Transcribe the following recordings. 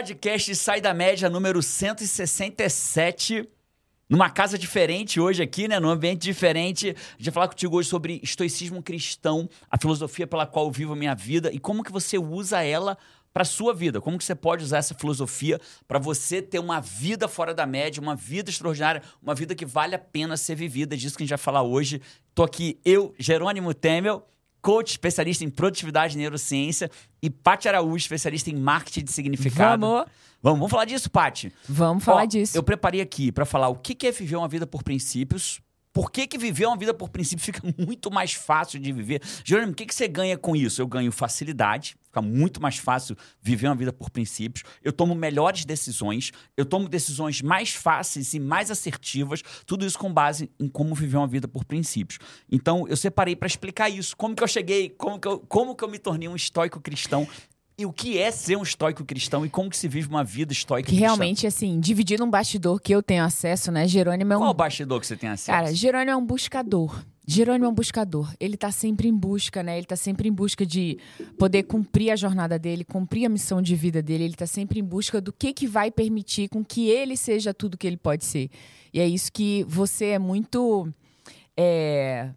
podcast Sai da Média número 167. Numa casa diferente hoje aqui, né? Num ambiente diferente. A gente vai falar contigo hoje sobre estoicismo cristão, a filosofia pela qual eu vivo a minha vida e como que você usa ela para sua vida. Como que você pode usar essa filosofia para você ter uma vida fora da média, uma vida extraordinária, uma vida que vale a pena ser vivida. É disso que a gente vai falar hoje. Tô aqui eu, Jerônimo Temel, coach especialista em produtividade e neurociência, e Paty Araújo, especialista em marketing de significado. Vamos. Vamos, vamos falar disso, Paty. Vamos falar Ó, disso. Eu preparei aqui para falar o que que é viver uma vida por princípios. Por que, que viver uma vida por princípios fica muito mais fácil de viver? Jerônimo, o que, que você ganha com isso? Eu ganho facilidade, fica muito mais fácil viver uma vida por princípios. Eu tomo melhores decisões, eu tomo decisões mais fáceis e mais assertivas, tudo isso com base em como viver uma vida por princípios. Então, eu separei para explicar isso. Como que eu cheguei, como que eu, como que eu me tornei um estoico cristão e o que é ser um estoico cristão e como que se vive uma vida estoica Que cristã. realmente, assim, dividindo um bastidor que eu tenho acesso, né? Jerônimo é um. Qual o bastidor que você tem acesso? Cara, Jerônimo é um buscador. Jerônimo é um buscador. Ele tá sempre em busca, né? Ele tá sempre em busca de poder cumprir a jornada dele, cumprir a missão de vida dele. Ele tá sempre em busca do que que vai permitir com que ele seja tudo que ele pode ser. E é isso que você é muito. É,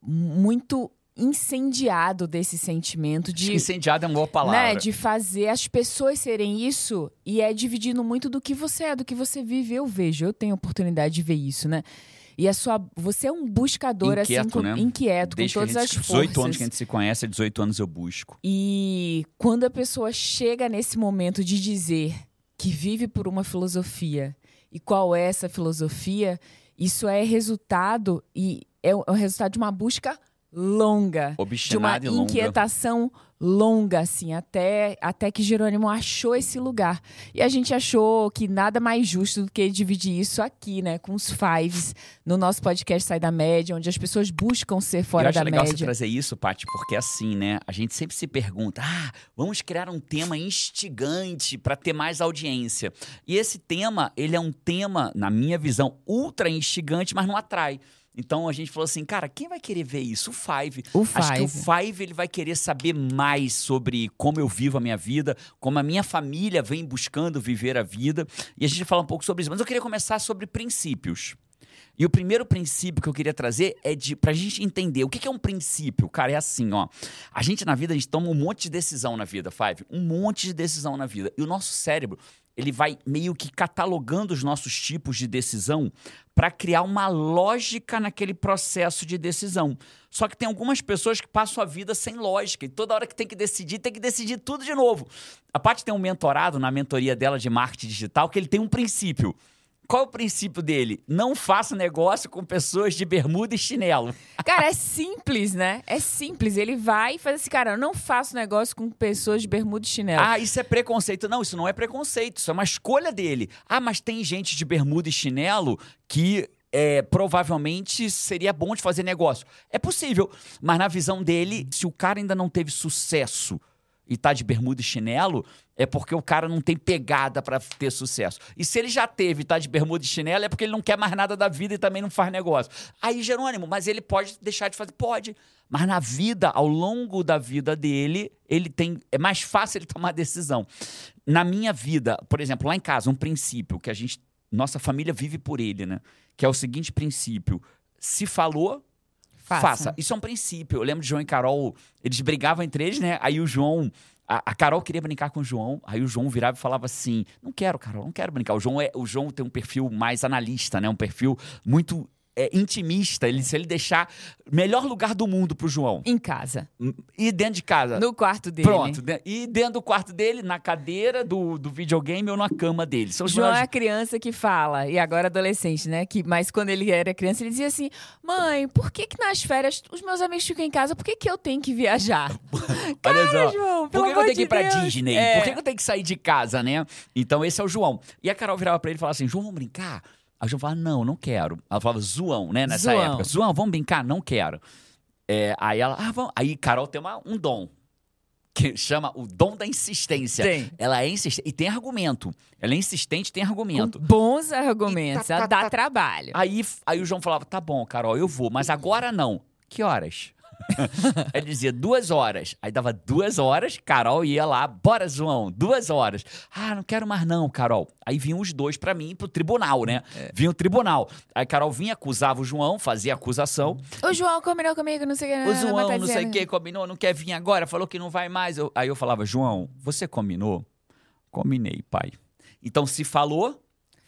muito incendiado desse sentimento de incendiado é uma boa palavra. né, de fazer as pessoas serem isso e é dividindo muito do que você é, do que você vive. Eu vejo, eu tenho oportunidade de ver isso, né? E a sua, você é um buscador Inquieto, assim, com, né? inquieto, Desde com todas a as gente, forças. 18 anos que a gente se conhece, há 18 anos eu busco. E quando a pessoa chega nesse momento de dizer que vive por uma filosofia e qual é essa filosofia, isso é resultado e é o é o resultado de uma busca longa, de uma e longa. inquietação longa, assim, até, até que Jerônimo achou esse lugar. E a gente achou que nada mais justo do que dividir isso aqui, né, com os fives, no nosso podcast Sai da Média, onde as pessoas buscam ser fora eu acho da legal você média. trazer isso, Paty, porque assim, né? A gente sempre se pergunta: ah, vamos criar um tema instigante para ter mais audiência. E esse tema, ele é um tema, na minha visão, ultra instigante, mas não atrai. Então a gente falou assim, cara, quem vai querer ver isso? O Five. O Acho que o Five. Five ele vai querer saber mais sobre como eu vivo a minha vida, como a minha família vem buscando viver a vida. E a gente vai falar um pouco sobre isso. Mas eu queria começar sobre princípios. E o primeiro princípio que eu queria trazer é de pra gente entender o que que é um princípio. Cara, é assim, ó. A gente na vida, a gente toma um monte de decisão na vida, Five. Um monte de decisão na vida. E o nosso cérebro, ele vai meio que catalogando os nossos tipos de decisão para criar uma lógica naquele processo de decisão. Só que tem algumas pessoas que passam a vida sem lógica e toda hora que tem que decidir, tem que decidir tudo de novo. A Paty tem um mentorado na mentoria dela de marketing digital que ele tem um princípio. Qual o princípio dele? Não faça negócio com pessoas de bermuda e chinelo. Cara, é simples, né? É simples. Ele vai e faz assim, cara, eu não faço negócio com pessoas de bermuda e chinelo. Ah, isso é preconceito. Não, isso não é preconceito, isso é uma escolha dele. Ah, mas tem gente de bermuda e chinelo que é, provavelmente seria bom de fazer negócio. É possível, mas na visão dele, se o cara ainda não teve sucesso e tá de bermuda e chinelo, é porque o cara não tem pegada pra ter sucesso. E se ele já teve e tá de bermuda e chinelo, é porque ele não quer mais nada da vida e também não faz negócio. Aí, Jerônimo, mas ele pode deixar de fazer? Pode. Mas na vida, ao longo da vida dele, ele tem. É mais fácil ele tomar decisão. Na minha vida, por exemplo, lá em casa, um princípio que a gente. Nossa família vive por ele, né? Que é o seguinte princípio: se falou, Faça. faça. Isso é um princípio. Eu lembro de João e Carol, eles brigavam entre eles, né? Aí o João. A, a Carol queria brincar com o João, aí o João virava e falava assim: Não quero, Carol, não quero brincar. O João, é, o João tem um perfil mais analista, né? Um perfil muito é, intimista. Ele, se ele deixar. Melhor lugar do mundo pro João. Em casa. E dentro de casa. No quarto dele. Pronto. de- E dentro do quarto dele, na cadeira do, do videogame ou na cama dele. São João é melhores- a criança que fala, e agora adolescente, né? Que, mas quando ele era criança, ele dizia assim: Mãe, por que, que nas férias os meus amigos ficam em casa? Por que, que eu tenho que viajar? Cara, só. João, Por pelo que, que eu tenho que ir pra Deus. Disney? É. Por que, que eu tenho que sair de casa, né? Então, esse é o João. E a Carol virava pra ele e falava assim: João, vamos brincar? Aí o João falava: Não, não quero. Ela falava: Zoão, né? Nessa Zoão. época. Zoão, vamos brincar? Não quero. É, aí ela: Ah, vamos. Aí Carol tem uma- um dom. Que chama o dom da insistência. Tem. Ela é insistente. E tem argumento. Ela é insistente e tem argumento. Com bons argumentos, E tá, ela tá, dá tá. trabalho. Aí, aí o João falava: Tá bom, Carol, eu vou, mas agora não. Que horas? Ele dizia duas horas. Aí dava duas horas, Carol ia lá, bora, João, duas horas. Ah, não quero mais não, Carol. Aí vinham os dois para mim pro tribunal, né? É. Vinha o tribunal. Aí Carol vinha, acusava o João, fazia acusação. O João combinou comigo, não sei o que. O João, tá não sei o que, combinou, não quer vir agora, falou que não vai mais. Eu, aí eu falava, João, você combinou? Combinei, pai. Então, se falou,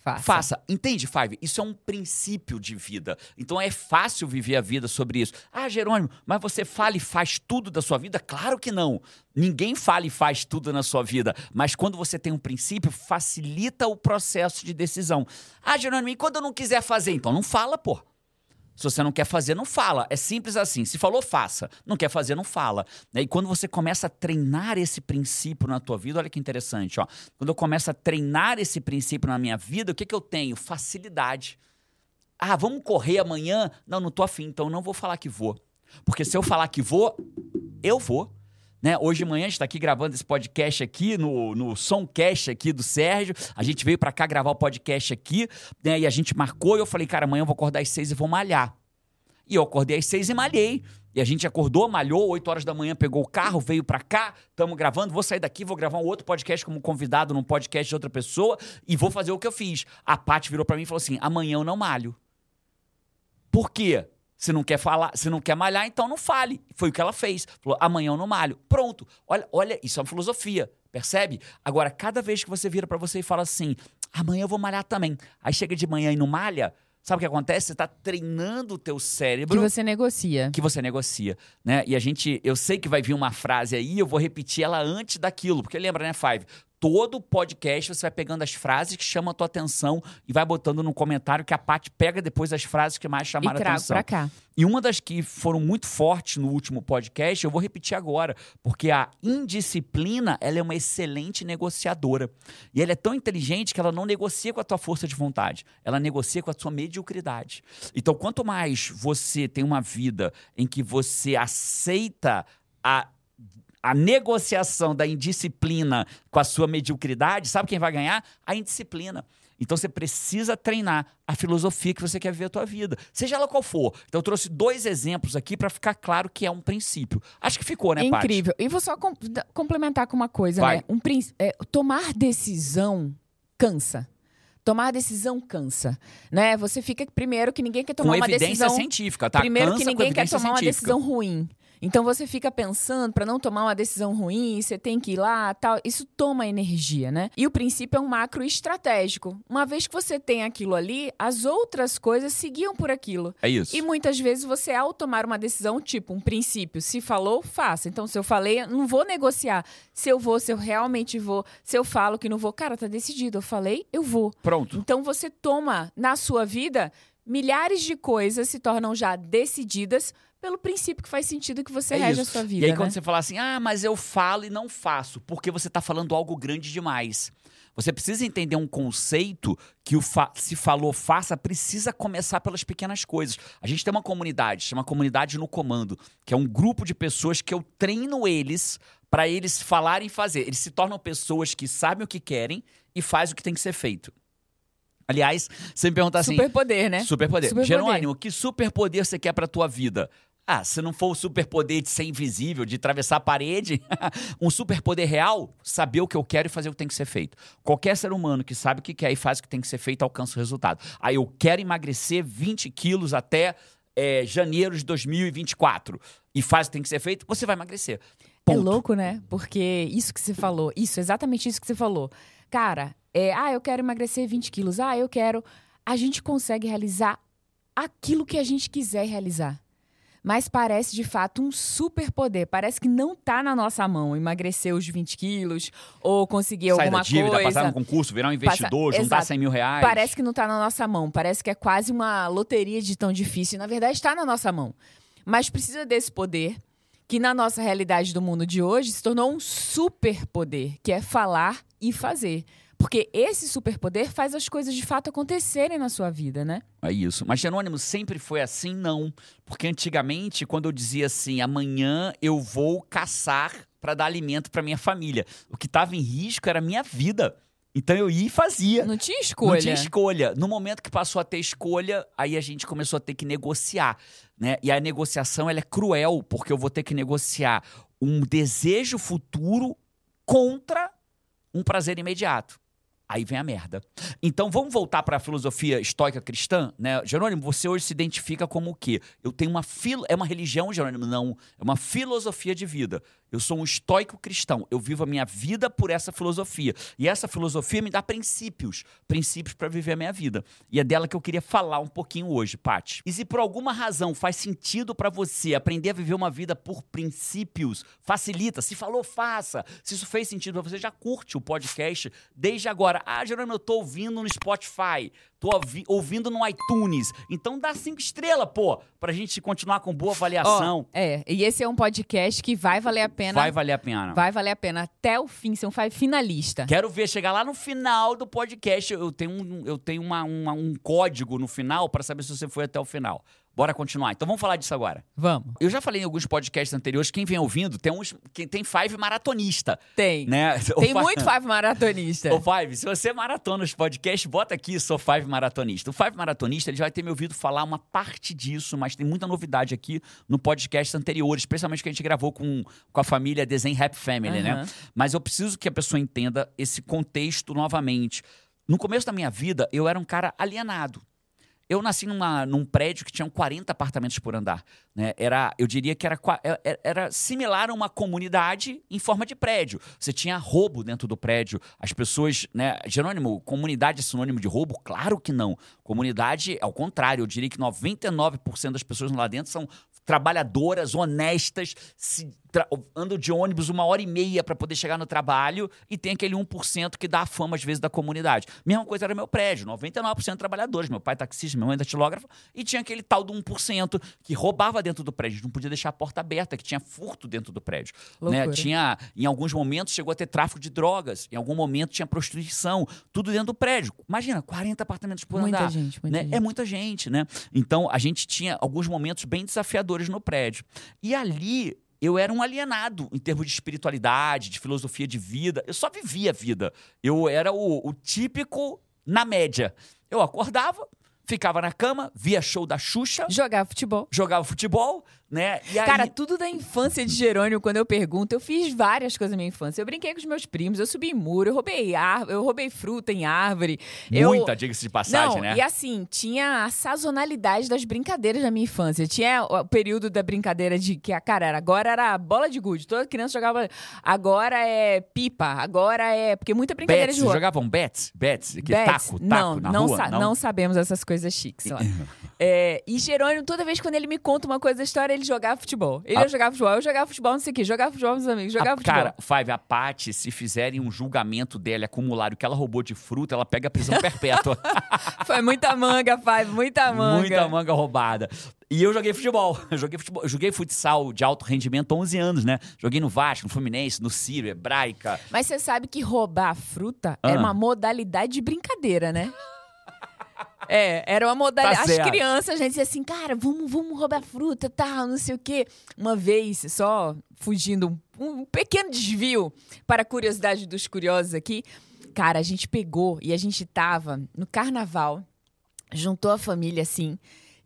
Faça. Faça. Entende, Five? Isso é um princípio de vida. Então é fácil viver a vida sobre isso. Ah, Jerônimo, mas você fala e faz tudo da sua vida? Claro que não. Ninguém fala e faz tudo na sua vida. Mas quando você tem um princípio, facilita o processo de decisão. Ah, Jerônimo, e quando eu não quiser fazer? Então não fala, pô. Se você não quer fazer, não fala. É simples assim. Se falou, faça. Não quer fazer, não fala. E quando você começa a treinar esse princípio na tua vida, olha que interessante, ó. Quando eu começo a treinar esse princípio na minha vida, o que, que eu tenho? Facilidade. Ah, vamos correr amanhã? Não, não tô afim, então não vou falar que vou. Porque se eu falar que vou, eu vou. Né? Hoje de manhã a gente está aqui gravando esse podcast aqui no, no Somcast aqui do Sérgio. A gente veio para cá gravar o podcast aqui, né? E a gente marcou e eu falei, cara, amanhã eu vou acordar às seis e vou malhar. E eu acordei às seis e malhei. E a gente acordou, malhou, 8 horas da manhã, pegou o carro, veio para cá, estamos gravando, vou sair daqui, vou gravar um outro podcast como convidado num podcast de outra pessoa e vou fazer o que eu fiz. A Paty virou para mim e falou assim: amanhã eu não malho. Por quê? Se não quer falar, se não quer malhar, então não fale. Foi o que ela fez. Falou: amanhã eu não malho. Pronto. Olha, olha, isso é uma filosofia, percebe? Agora, cada vez que você vira para você e fala assim: amanhã eu vou malhar também. Aí chega de manhã e não malha, Sabe o que acontece? Você está treinando o teu cérebro. Que você negocia. Que você negocia, né? E a gente, eu sei que vai vir uma frase aí, eu vou repetir ela antes daquilo, porque lembra, né, Five? Todo podcast você vai pegando as frases que chamam a tua atenção e vai botando no comentário que a Paty pega depois as frases que mais chamaram e a atenção. Pra cá. E uma das que foram muito fortes no último podcast, eu vou repetir agora, porque a indisciplina, ela é uma excelente negociadora. E ela é tão inteligente que ela não negocia com a tua força de vontade, ela negocia com a tua mediocridade. Então, quanto mais você tem uma vida em que você aceita a a negociação da indisciplina com a sua mediocridade, sabe quem vai ganhar? A indisciplina. Então você precisa treinar a filosofia que você quer ver a tua vida, seja ela qual for. Então eu trouxe dois exemplos aqui para ficar claro que é um princípio. Acho que ficou, né, Paty? Incrível. E vou só com complementar com uma coisa, vai. né? Um, é, tomar decisão cansa. Tomar decisão cansa, né? Você fica primeiro que ninguém quer tomar com uma evidência decisão científica, tá? Primeiro cansa que ninguém quer tomar científica. uma decisão ruim. Então você fica pensando para não tomar uma decisão ruim, você tem que ir lá, tal. Isso toma energia, né? E o princípio é um macro estratégico. Uma vez que você tem aquilo ali, as outras coisas seguiam por aquilo. É isso. E muitas vezes você ao tomar uma decisão, tipo um princípio, se falou, faça. Então se eu falei, não vou negociar. Se eu vou, se eu realmente vou, se eu falo que não vou, cara, tá decidido. Eu falei, eu vou. Pronto. Então você toma na sua vida milhares de coisas se tornam já decididas pelo princípio que faz sentido que você é rege isso. a sua vida. E aí, né? quando você fala assim, ah, mas eu falo e não faço, porque você está falando algo grande demais. Você precisa entender um conceito que o fa se falou faça precisa começar pelas pequenas coisas. A gente tem uma comunidade, chama Comunidade no Comando, que é um grupo de pessoas que eu treino eles para eles falarem e fazer. Eles se tornam pessoas que sabem o que querem e fazem o que tem que ser feito. Aliás, você me pergunta assim. Superpoder, né? Superpoder. Super Jerônimo, que superpoder você quer pra tua vida? Ah, se não for o superpoder de ser invisível, de atravessar a parede, um superpoder real, saber o que eu quero e fazer o que tem que ser feito. Qualquer ser humano que sabe o que quer e faz o que tem que ser feito, alcança o resultado. Aí eu quero emagrecer 20 quilos até é, janeiro de 2024 e faz o que tem que ser feito, você vai emagrecer. É Ponto. É louco, né? Porque isso que você falou, isso, exatamente isso que você falou. Cara, é, ah, eu quero emagrecer 20 quilos, ah, eu quero. A gente consegue realizar aquilo que a gente quiser realizar. Mas parece de fato um superpoder. Parece que não está na nossa mão emagrecer os 20 quilos ou conseguir Sai alguma da dívida, coisa. Passar no concurso, virar um investidor, Passa... juntar Exato. 100 mil reais. Parece que não está na nossa mão. Parece que é quase uma loteria de tão difícil. Na verdade, está na nossa mão. Mas precisa desse poder que na nossa realidade do mundo de hoje se tornou um superpoder, que é falar e fazer. Porque esse superpoder faz as coisas de fato acontecerem na sua vida, né? É isso. Mas Jerônimo sempre foi assim? Não. Porque antigamente, quando eu dizia assim, amanhã eu vou caçar para dar alimento para minha família, o que estava em risco era a minha vida. Então eu ia e fazia. Não tinha escolha. Não tinha escolha. No momento que passou a ter escolha, aí a gente começou a ter que negociar, né? E a negociação ela é cruel, porque eu vou ter que negociar um desejo futuro contra um prazer imediato. Aí vem a merda. Então vamos voltar para a filosofia estoica cristã, né? Jerônimo, você hoje se identifica como o quê? Eu tenho uma filo, é uma religião, Jerônimo? Não, é uma filosofia de vida. Eu sou um estoico cristão. Eu vivo a minha vida por essa filosofia. E essa filosofia me dá princípios, princípios para viver a minha vida. E é dela que eu queria falar um pouquinho hoje, Pati. E se por alguma razão faz sentido para você aprender a viver uma vida por princípios, facilita. Se falou, faça. Se isso fez sentido para você, já curte o podcast desde agora. Ah, Jerônimo, eu tô ouvindo no Spotify. Tô ouvindo no iTunes. Então dá cinco estrelas, pô, pra gente continuar com boa avaliação. Oh, é, e esse é um podcast que vai valer a pena. Vai valer a pena. Vai valer a pena até o fim, ser um finalista. Quero ver, chegar lá no final do podcast, eu tenho um, eu tenho uma, uma um código no final para saber se você foi até o final. Bora continuar. Então vamos falar disso agora. Vamos. Eu já falei em alguns podcasts anteriores, quem vem ouvindo, tem uns. Tem Five maratonista. Tem. Né? Tem o muito Five maratonista. O Five, se você maratona os podcasts, bota aqui, sou Five maratonista. O Five maratonista, ele já vai ter me ouvido falar uma parte disso, mas tem muita novidade aqui no podcast anterior, especialmente que a gente gravou com, com a família Desenho Rap Family, uhum. né? Mas eu preciso que a pessoa entenda esse contexto novamente. No começo da minha vida, eu era um cara alienado. Eu nasci numa, num prédio que tinha 40 apartamentos por andar. Né? Era, eu diria que era, é, é, era similar a uma comunidade em forma de prédio. Você tinha roubo dentro do prédio. As pessoas. Né? Jerônimo, comunidade é sinônimo de roubo? Claro que não. Comunidade, ao contrário, eu diria que 99% das pessoas lá dentro são trabalhadoras, honestas, se andam de ônibus uma hora e meia para poder chegar no trabalho e tem aquele 1% que dá a fama, às vezes, da comunidade. Mesma coisa era meu prédio, 99% trabalhadores. Meu pai é taxista, minha mãe é datilógrafa, e tinha aquele tal do 1% que roubava dentro do prédio, não podia deixar a porta aberta, que tinha furto dentro do prédio. Né? Tinha, em alguns momentos, chegou a ter tráfico de drogas, em algum momento tinha prostituição, tudo dentro do prédio. Imagina, 40 apartamentos por muita andar. Gente, muita né? gente. É muita gente, né? Então, a gente tinha alguns momentos bem desafiadores no prédio. E ali eu era um alienado em termos de espiritualidade, de filosofia de vida. Eu só vivia a vida. Eu era o, o típico na média. Eu acordava, ficava na cama, via show da Xuxa. Jogava futebol. Jogava futebol, né? Aí... Cara, tudo da infância de Jerônimo, quando eu pergunto, eu fiz várias coisas na minha infância. Eu brinquei com os meus primos, eu subi em muro, eu roubei árvore, eu roubei fruta em árvore. Muita, eu... diga-se de passagem, Não, né? E assim, tinha a sazonalidade das brincadeiras da minha infância. Tinha o período da brincadeira de que, a cara, era, agora era bola de gude, toda criança jogava. Agora é pipa, agora é. Porque muita brincadeira bets, de rua. jogavam bets? Bets? bets? Taco, taco não, na não, rua? Sa não? não sabemos essas coisas chiques lá. é, e Jerônimo, toda vez quando ele me conta uma coisa da história, ele jogava futebol. Ele a... jogar futebol, eu jogava futebol, não sei o quê, jogava futebol com os amigos, jogava a, futebol. Cara, Five, a Paty, se fizerem um julgamento dele, acumular o que ela roubou de fruta, ela pega a prisão perpétua. Foi muita manga, Five, muita manga. Muita manga roubada. E eu joguei futebol. Eu joguei futebol. Eu joguei futsal de alto rendimento há 11 anos, né? Joguei no Vasco, no Fluminense, no Ciro, Hebraica. Mas você sabe que roubar fruta ah. é uma modalidade de brincadeira, né? É, era uma modalidade. Tá As crianças, a gente dizia assim, cara, vamos, vamos roubar fruta, tal, não sei o quê. Uma vez, só fugindo um, um pequeno desvio para a curiosidade dos curiosos aqui. Cara, a gente pegou e a gente tava no carnaval, juntou a família assim.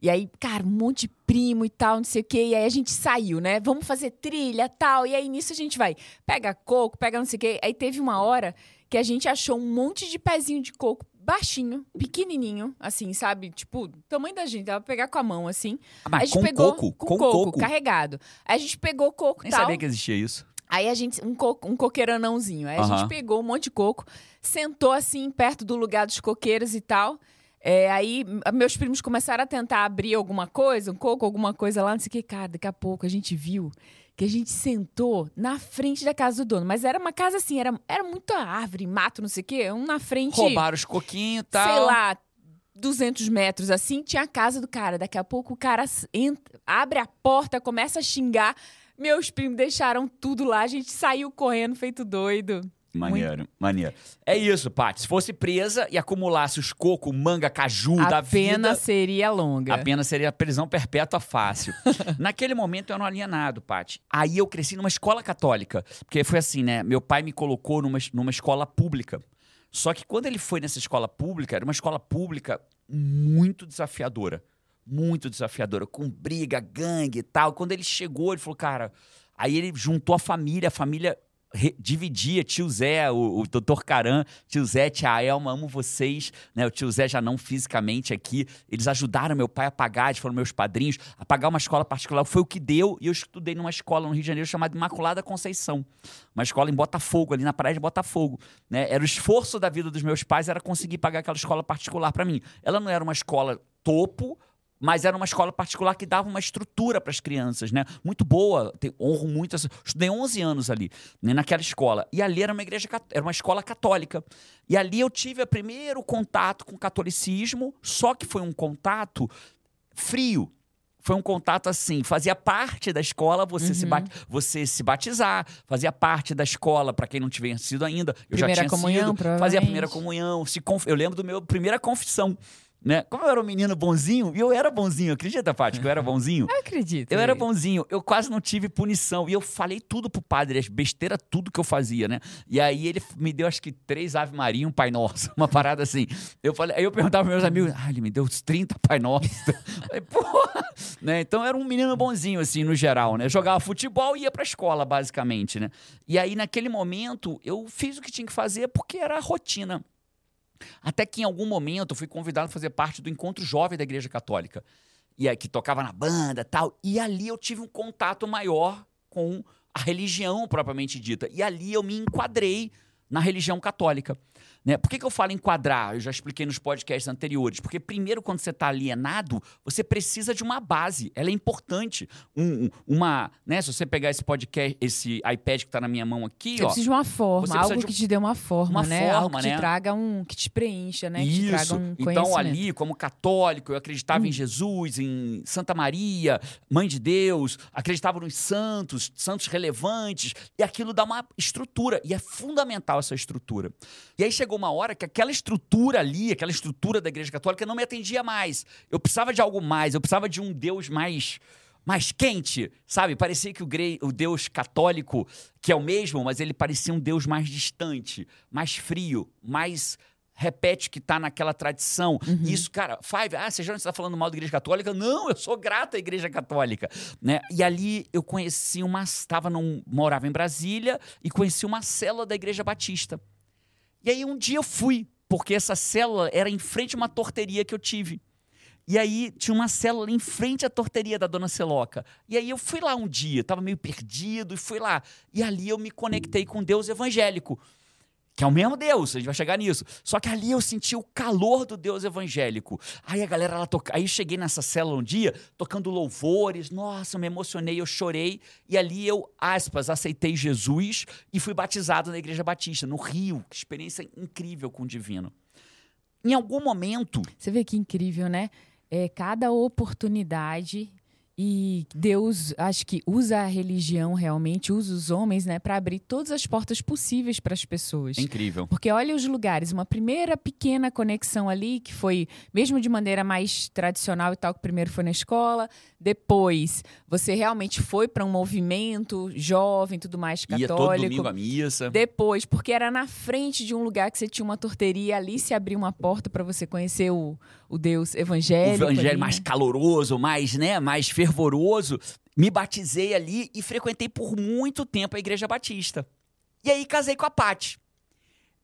E aí, cara, um monte de primo e tal, não sei o quê. E aí a gente saiu, né? Vamos fazer trilha tal. E aí nisso a gente vai, pega coco, pega não sei o quê. Aí teve uma hora que a gente achou um monte de pezinho de coco baixinho, pequenininho, assim, sabe? Tipo, tamanho da gente, dava pra pegar com a mão, assim. Ah, mas a gente com pegou coco? com, Com coco, coco? carregado. Aí a gente pegou coco Nem tal. sabia que existia isso. Aí a gente, um, co um coqueiranãozinho. Aí a gente pegou um monte de coco, sentou assim, perto do lugar dos coqueiros e tal. É, aí meus primos começaram a tentar abrir alguma coisa, um coco, alguma coisa lá, não sei o que. Cara, daqui a pouco a gente viu que a gente sentou na frente da casa do dono. Mas era uma casa assim, era, era muita árvore, mato, não sei o quê. Um na frente, Roubaram os coquinhos e tal. sei lá, 200 metros assim, tinha a casa do cara. Daqui a pouco o cara entra, abre a porta, começa a xingar. Meus primos deixaram tudo lá, a gente saiu correndo feito doido. Maneiro, maneiro. É isso, Paty. Se fosse presa e acumulasse os coco, manga, caju da a pena vida... seria longa. A pena seria prisão perpétua fácil. Naquele momento eu era um alienado, Paty. Aí eu cresci numa escola católica. Porque foi assim, né? Meu pai me colocou numa, numa escola pública. Só que quando ele foi nessa escola pública, era uma escola pública muito desafiadora. Muito desafiadora, com briga, gangue e tal. Quando ele chegou, ele falou, cara. Aí ele juntou a família, a família dividia, tio Zé, o, o doutor Caran, tio Zé, tia Elma, amo vocês, né? O tio Zé já não fisicamente aqui, eles ajudaram meu pai a pagar, eles foram meus padrinhos, a pagar uma escola particular, foi o que deu, e eu estudei numa escola no Rio de Janeiro chamada Imaculada Conceição, uma escola em Botafogo, ali na praia de Botafogo, né? Era o esforço da vida dos meus pais, era conseguir pagar aquela escola particular para mim. Ela não era uma escola topo, mas era uma escola particular que dava uma estrutura para as crianças, né? Muito boa, te- honro muito. essa- Estudei 11 anos ali, né, naquela escola. E ali era uma igreja, era uma escola católica. E ali eu tive o primeiro contato com o catolicismo, só que foi um contato frio. Foi um contato assim, fazia parte da escola você, se, bat- você se batizar, fazia parte da escola, para quem não tiver sido ainda. Eu já Primeira tinha comunhão, sido, fazia a primeira comunhão. Se conf- Eu lembro do meu primeira confissão. Né? Como eu era um menino bonzinho, e eu era bonzinho, acredita, Paty, que eu era bonzinho? Eu acredito. Eu era bonzinho, eu quase não tive punição. E eu falei tudo pro padre, as besteiras, tudo que eu fazia, né? E aí ele me deu acho que três Ave Maria e um Pai Nosso, uma parada assim. Eu falei, aí eu perguntava pros meus amigos, ah, ele me deu uns 30 Pai Nosso. falei, porra! Né? Então eu era um menino bonzinho, assim, no geral, né? Jogava futebol e ia pra escola, basicamente, né? E aí, naquele momento, eu fiz o que tinha que fazer porque era a rotina. Até que em algum momento eu fui convidado a fazer parte do encontro jovem da Igreja Católica. E aí, que tocava na banda tal. E ali eu tive um contato maior com a religião propriamente dita. E ali eu me enquadrei na religião católica. Né? Por que, que eu falo enquadrar? Eu já expliquei nos podcasts anteriores. Porque, primeiro, quando você está alienado, você precisa de uma base. Ela é importante. Um- um- uma, né? Se você pegar esse podcast, esse iPad que está na minha mão aqui, Você ó. precisa de uma forma, algo de que te dê uma forma, uma né? algo forma, que né? te traga um. que te preencha, né? Que te Isso. traga um então. Hum. ali, como católico, eu acreditava em Jesus, em Santa Maria, Mãe de Deus, acreditava nos santos, santos relevantes, e aquilo dá uma estrutura, e é fundamental essa estrutura. E aí chegou uma hora que aquela estrutura ali, aquela estrutura da Igreja Católica não me atendia mais. Eu precisava de algo mais, eu precisava de um Deus mais mais quente, sabe? Parecia que o, gre- o Deus católico, que é o mesmo, mas ele parecia um Deus mais distante, mais frio, mais repete que tá naquela tradição. Isso, cara, Five, ah, você já está falando mal da Igreja Católica? Não, eu sou grato à Igreja Católica, né? E ali eu conheci uma, estava num, morava em Brasília e conheci uma célula da Igreja Batista. E aí um dia eu fui, porque essa célula era em frente a uma torteria que eu tive. E aí tinha uma célula em frente à torteria da Dona Celoca. E aí eu fui lá um dia, tava meio perdido e fui lá. E ali eu me conectei com Deus evangélico, que é o mesmo Deus, a gente vai chegar nisso. Só que ali eu senti o calor do Deus evangélico. Aí a galera lá toca, aí cheguei nessa célula um dia, tocando louvores. Nossa, eu me emocionei, eu chorei e ali eu, aspas, aceitei Jesus e fui batizado na Igreja Batista no Rio. Que experiência incrível com o divino. Em algum momento, Você vê que incrível, né? É, cada oportunidade e Deus, acho que usa a religião realmente, usa os homens, né, para abrir todas as portas possíveis para as pessoas. é incrível. Porque olha os lugares, uma primeira pequena conexão ali, que foi, mesmo de maneira mais tradicional e tal, que primeiro foi na escola, depois você realmente foi para um movimento jovem, tudo mais Ia católico. todo domingo à missa. Depois, porque era na frente de um lugar que você tinha uma torteria, ali se abriu uma porta para você conhecer o, o Deus o evangélico. evangelho ali, mais né? caloroso, mais, né, mais fervoroso. Me batizei ali e frequentei por muito tempo a Igreja Batista. E aí casei com a Pati.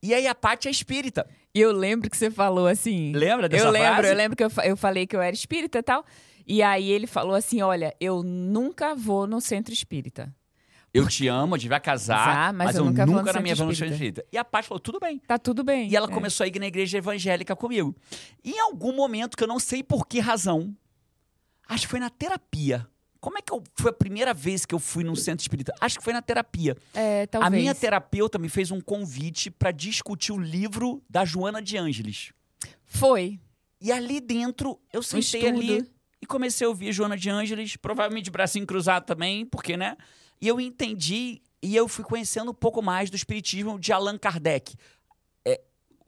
E aí a Pati é espírita. E eu lembro que você falou assim. Lembra dessa eu lembro, frase? eu lembro que eu, eu falei que eu era espírita e tal. E aí ele falou assim: olha, eu nunca vou no centro espírita. Eu te amo, a gente vai casar, Casar, mas mas, eu eu nunca nunca, vou no na minha vida centro vou no centro espírita. E a Pati falou, tudo bem. Tá tudo bem. E ela É. começou a ir na igreja evangélica comigo. E em algum momento, que eu não sei por que razão, acho que foi na terapia. Como é que eu, foi a primeira vez que eu fui num centro espírita? Acho que foi na terapia. É, talvez. A minha terapeuta me fez um convite para discutir o livro da Joana de Ângeles. Foi. E ali dentro, eu sentei estudo. ali e comecei a ouvir Joana de Ângeles, provavelmente de bracinho cruzado também, porque, né? E eu entendi e eu fui conhecendo um pouco mais do espiritismo de Allan Kardec. É,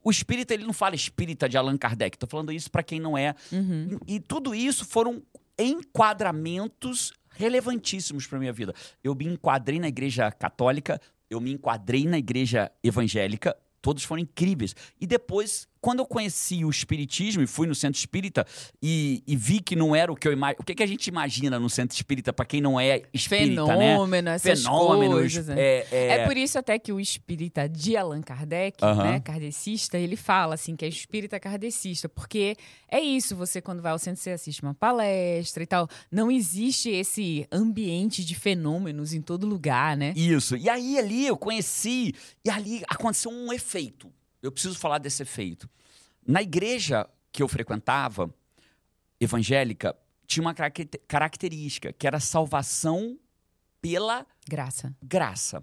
o espírita, ele não fala espírita de Allan Kardec. Tô falando isso para quem não é. Uhum. E tudo isso foram enquadramentos relevantíssimos para minha vida. Eu me enquadrei na igreja católica, eu me enquadrei na igreja evangélica, Todos foram incríveis. E depois, quando eu conheci o Espiritismo e fui no centro espírita e, e vi que não era o que eu imagino. O que, que a gente imagina no centro espírita para quem não é espírita, Fenômeno, né? essas Fenômenos. coisas, né? É, é... É por isso até que o espírita de Allan Kardec, Aham. né, kardecista, ele fala assim que é espírita kardecista, porque é isso, você quando vai ao centro você assiste uma palestra e tal, não existe esse ambiente de fenômenos em todo lugar, né? Isso. E aí ali eu conheci, e ali aconteceu um efeito. Eu preciso falar desse efeito. Na igreja que eu frequentava, evangélica, tinha uma caracte- característica, que era salvação pela Graça. graça.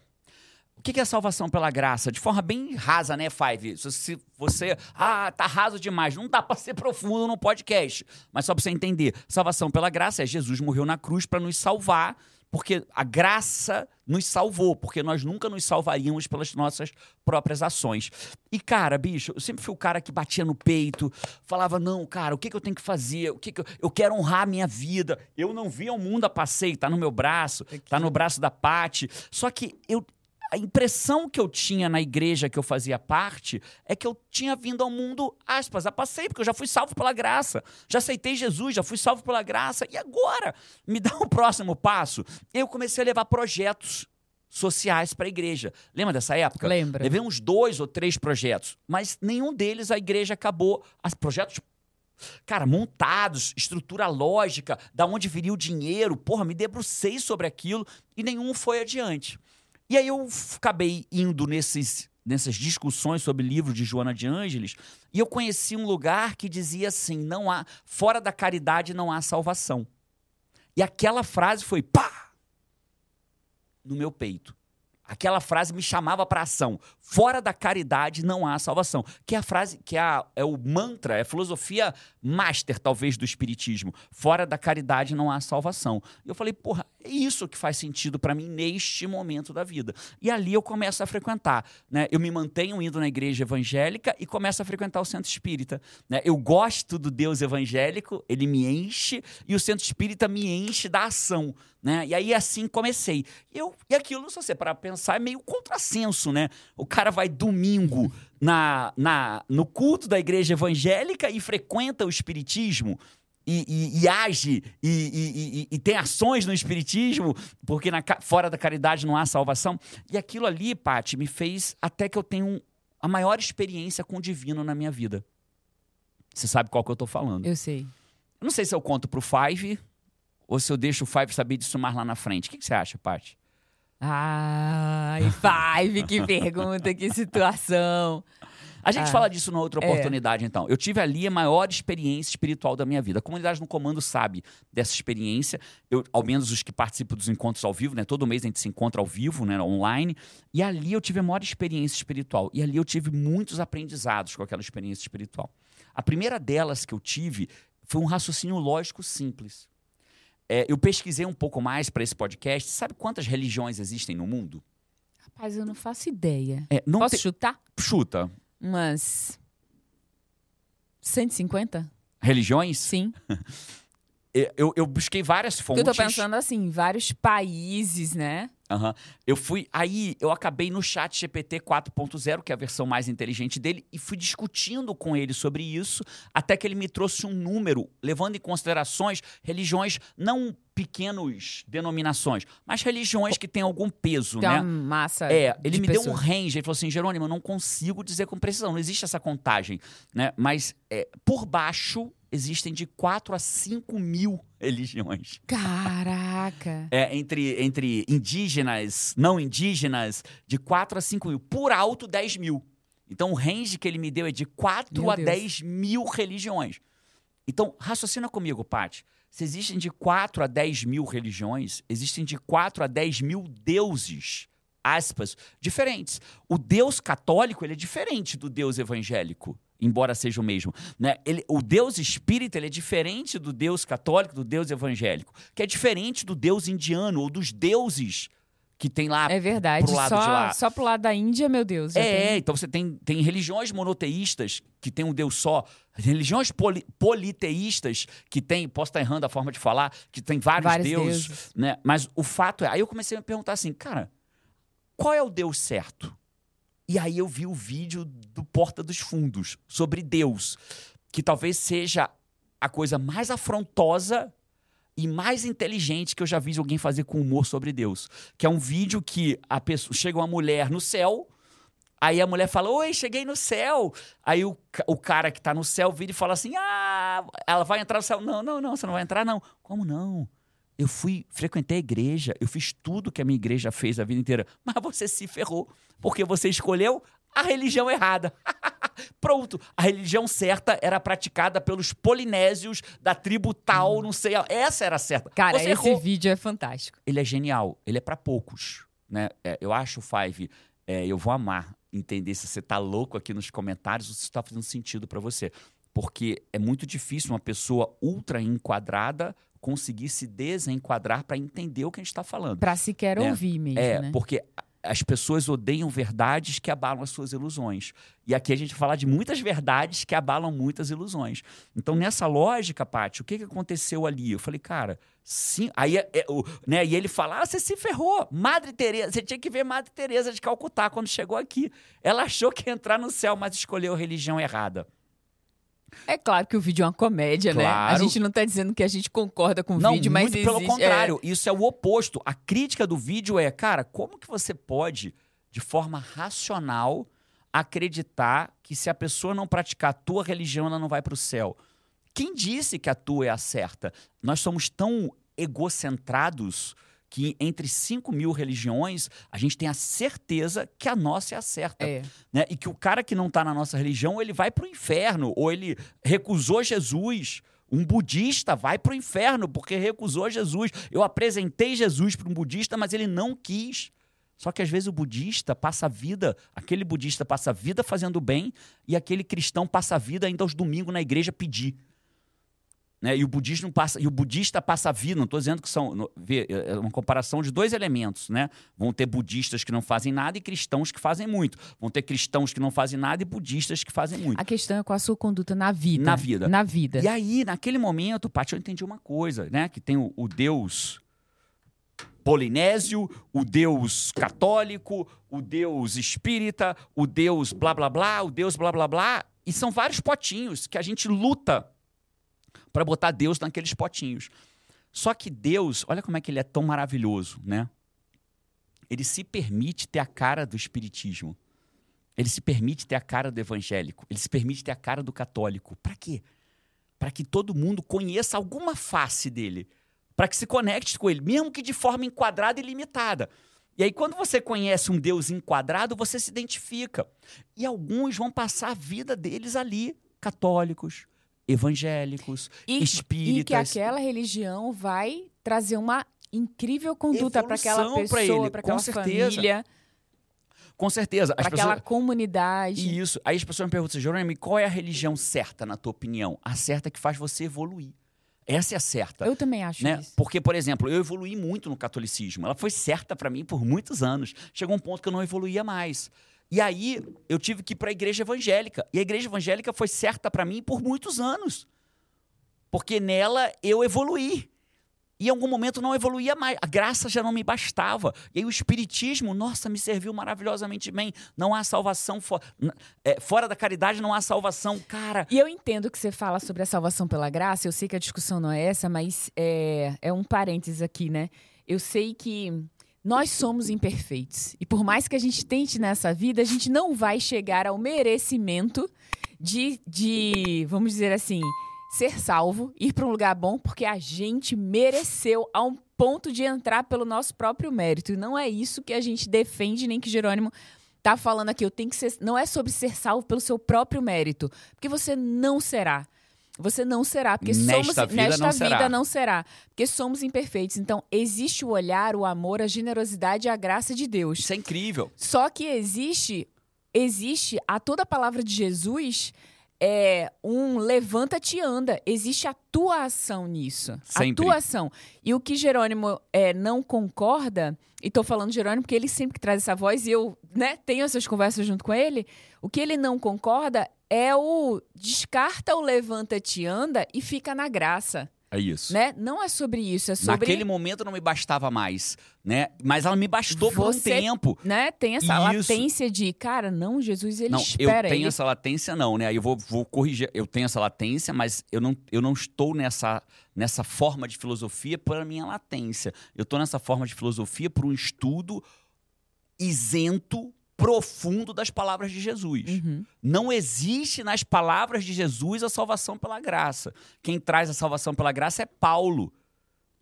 O que é salvação pela graça? De forma bem rasa, né, Five? Se você. Ah, tá raso demais. Não dá pra ser profundo no podcast. Mas só pra você entender: salvação pela graça é Jesus morreu na cruz pra nos salvar, porque a graça nos salvou, porque nós nunca nos salvaríamos pelas nossas próprias ações. E, cara, bicho, eu sempre fui o cara que batia no peito, falava: não, cara, o que, que eu tenho que fazer? O que, que eu... eu quero honrar a minha vida. Eu não vi o mundo a passeio, tá no meu braço, tá no braço da Pati. Só que eu, a impressão que eu tinha na igreja que eu fazia parte é que eu tinha vindo ao mundo, aspas, a passeio, porque eu já fui salvo pela graça. Já aceitei Jesus, já fui salvo pela graça. E agora? Me dá o próximo passo. Eu comecei a levar projetos sociais para a igreja. Lembra dessa época? Lembra. Levei uns dois ou três projetos, mas nenhum deles a igreja acabou. As projetos Cara, montados, estrutura lógica, da onde viria o dinheiro, porra, me debrucei sobre aquilo e nenhum foi adiante. E aí eu acabei indo nesses, nessas discussões sobre o livro de Joana de Ângeles e eu conheci um lugar que dizia assim: não há, fora da caridade não há salvação. E aquela frase foi pá! No meu peito. Aquela frase me chamava para ação. Fora da caridade não há salvação. Que é a frase, que é, a- é o mantra, é a filosofia master, talvez, do espiritismo. Fora da caridade não há salvação. E eu falei, porra, é isso que faz sentido para mim neste momento da vida. E ali eu começo a frequentar. Né? Eu me mantenho indo na igreja evangélica e começo a frequentar o centro espírita. né? Eu gosto do Deus evangélico, ele me enche, e o centro espírita me enche da ação. Né? E aí assim comecei. Eu, e aquilo, se você parar pra pensar, é meio contrassenso, né? O cara vai domingo na, na, no culto da igreja evangélica e frequenta o espiritismo. E, e- e age e, e- tem ações no espiritismo, porque na fora da caridade não há salvação. E aquilo ali, Paty, me fez até que eu tenho a maior experiência com o divino na minha vida. Você sabe qual que eu tô falando. Eu sei. Eu não sei se eu conto pro Five ou se eu deixo o Five saber disso mais lá na frente. O que, que você acha, Paty? Ai, Five, que pergunta, que situação. A gente Ah, fala disso numa outra é. oportunidade, então. Eu tive ali a maior experiência espiritual da minha vida. A comunidade no comando sabe dessa experiência. Eu, ao menos os que participam dos encontros ao vivo, né? Todo mês a gente se encontra ao vivo, né? Online. E ali eu tive a maior experiência espiritual. E ali eu tive muitos aprendizados com aquela experiência espiritual. A primeira delas que eu tive foi um raciocínio lógico simples. É, eu pesquisei um pouco mais para esse podcast. Sabe quantas religiões existem no mundo? Rapaz, eu não faço ideia. É, não Posso te- chutar? Chuta. Umas 150? Religiões? Sim. Eu, eu busquei várias fontes. eu tô pensando assim, vários países, né? Aham. Eu fui. Aí eu acabei no chat GPT 4.0, que é a versão mais inteligente dele, e fui discutindo com ele sobre isso, até que ele me trouxe um número, levando em considerações religiões, não pequenos denominações, mas religiões que têm algum peso, Tem né? uma massa. É, ele me deu um pessoas. range, ele falou assim, Jerônimo, eu não consigo dizer com precisão, não existe essa contagem, né? Mas é, por baixo existem de 4 a 5 mil religiões. Caraca. É, entre, entre indígenas, não indígenas, de 4 a 5 mil. Por alto, 10 mil. Então, o range que ele me deu é de 4 Meu a Deus. 10 mil religiões. Então, raciocina comigo, Paty. Se existem de 4 a 10 mil religiões, existem de 4 a 10 mil deuses, aspas, diferentes. O Deus católico ele é diferente do Deus evangélico, embora seja o mesmo. Né? Ele, o Deus espírita ele é diferente do Deus católico, do Deus evangélico, que é diferente do Deus indiano ou dos deuses que tem lá É verdade. pro lado de Só, lá. só pro lado da Índia, meu Deus. É, tem- então você tem, tem religiões monoteístas que tem um Deus só, religiões poli- politeístas que tem, posso estar errando a forma de falar, que tem vários, Vários deuses, deuses. né? Mas o fato é, aí eu comecei a me perguntar assim, cara, qual é o Deus certo? E aí eu vi o vídeo do Porta dos Fundos sobre Deus, que talvez seja a coisa mais afrontosa e mais inteligente que eu já vi alguém fazer com humor sobre Deus. Que é um vídeo que a pessoa chega uma mulher no céu, aí a mulher fala: Oi, cheguei no céu. Aí o, o cara que tá no céu vira e fala assim: Ah, ela vai entrar no céu. Não, não, não, você não vai entrar, não. Como não? Eu fui, frequentei a igreja, eu fiz tudo que a minha igreja fez a vida inteira. Mas você se ferrou, porque você escolheu a religião errada. Pronto, a religião certa era praticada pelos polinésios da tribo tal, não sei, essa era a certa. Cara, Você esse errou. vídeo é fantástico. Ele é genial, ele é pra poucos, né? É, eu acho, Five, é, eu vou amar entender se você tá louco aqui nos comentários ou se isso tá fazendo sentido pra você. Porque é muito difícil uma pessoa ultra enquadrada conseguir se desenquadrar pra entender o que a gente tá falando. Pra sequer É, ouvir mesmo, É, né? porque as pessoas odeiam verdades que abalam as suas ilusões. E aqui a gente vai falar de muitas verdades que abalam muitas ilusões. Então, nessa lógica, Paty, o que, que aconteceu ali? Eu falei, cara, sim. Aí é, é, o, né, e ele fala: ah, você se ferrou. Madre Teresa, você tinha que ver Madre Teresa de Calcutá quando chegou aqui. Ela achou que ia entrar no céu, mas escolheu a religião errada. É claro que o vídeo é uma comédia, né? A Claro. gente não tá dizendo que a gente concorda com o Não, vídeo, mas muito pelo existe- contrário. Isso é o oposto. A crítica do vídeo é, cara, como que você pode, de forma racional, acreditar que se a pessoa não praticar a tua religião, ela não vai para o céu? Quem disse que a tua é a certa? Nós somos tão egocentrados que entre 5 mil religiões, a gente tem a certeza que a nossa é a certa É. né? E que o cara que não está na nossa religião, ele vai para o inferno, ou ele recusou Jesus. Um budista vai para o inferno porque recusou Jesus. Eu apresentei Jesus para um budista, mas ele não quis. Só que às vezes o budista passa a vida, aquele budista passa a vida fazendo bem e aquele cristão passa a vida ainda aos domingos na igreja pedir. Né? E o budismo passa, e o budista passa a vida, não estou dizendo que são, vê, é uma comparação de dois elementos, né? Vão ter budistas que não fazem nada e cristãos que fazem muito. Vão ter cristãos que não fazem nada e budistas que fazem muito. A questão é qual a sua conduta na vida. Na vida. Na vida. E aí, naquele momento, Paty, eu entendi uma coisa, né? Que tem o, o Deus polinésio, o Deus católico, o Deus espírita, o Deus blá blá blá, o Deus blá blá blá. E são vários potinhos que a gente luta para botar Deus naqueles potinhos. Só que Deus, olha como é que ele é tão maravilhoso, né? Ele se permite ter a cara do espiritismo. Ele se permite ter a cara do evangélico. Ele se permite ter a cara do católico. Para quê? Para que todo mundo conheça alguma face dele. Para que se conecte com ele, mesmo que de forma enquadrada e limitada. E aí, quando você conhece um Deus enquadrado, você se identifica. E alguns vão passar a vida deles ali, católicos, evangélicos, E, e que espíritas. aquela religião vai trazer uma incrível conduta para aquela pessoa, para aquela certeza. família, Com certeza. Para pessoas... aquela comunidade. Isso. Aí as pessoas me perguntam, Jerônimo, qual é a religião certa, na tua opinião? A certa que faz você evoluir. Essa é a certa. Eu também acho né? isso. Porque, por exemplo, eu evoluí muito no catolicismo. Ela foi certa pra mim por muitos anos. Chegou um ponto que eu não evoluía mais. E aí eu tive que ir para a igreja evangélica. E a igreja evangélica foi certa pra mim por muitos anos. Porque nela eu evoluí. E em algum momento não evoluía mais. A graça já não me bastava. E aí o espiritismo, nossa, me serviu maravilhosamente bem. Não há salvação fo- n- é, fora da caridade, não há salvação. Cara, E eu entendo que você fala sobre a salvação pela graça, eu sei que a discussão não é essa, mas é, é um parênteses aqui, né? Eu sei que nós somos imperfeitos. E por mais que a gente tente nessa vida, a gente não vai chegar ao merecimento de, de vamos dizer assim, ser salvo, ir para um lugar bom, porque a gente mereceu a um ponto de entrar pelo nosso próprio mérito. E não é isso que a gente defende, nem que Jerônimo tá falando aqui. Eu tenho que ser, não é sobre ser salvo pelo seu próprio mérito, porque você não será. Você não será, porque Nesta somos vida nesta não vida será. não será, porque somos imperfeitos. Então existe o olhar, o amor, a generosidade e a graça de Deus. isso é incrível. Só que existe, existe a toda a palavra de Jesus é um levanta-te e anda. Existe atuação nisso. Sempre. Atuação. E o que Jerônimo é, não concorda, e tô falando Jerônimo porque ele sempre que traz essa voz e eu né, tenho essas conversas junto com ele, o que ele não concorda é o descarta o levanta-te anda e fica na graça. É isso. Né? Não é sobre isso, é sobre. Naquele momento não me bastava mais, né? Mas ela me bastou por um Você- tempo. Né? Tem essa Isso. latência de, cara, não, Jesus, ele não, espera. eu tenho ele... essa latência não, né? Aí eu vou, vou corrigir. Eu tenho essa latência, mas eu não, eu não estou nessa, nessa forma de filosofia pela minha latência. Eu estou nessa forma de filosofia por um estudo isento, profundo das palavras de Jesus. Uhum. Não existe nas palavras de Jesus a salvação pela graça. Quem traz a salvação pela graça é Paulo,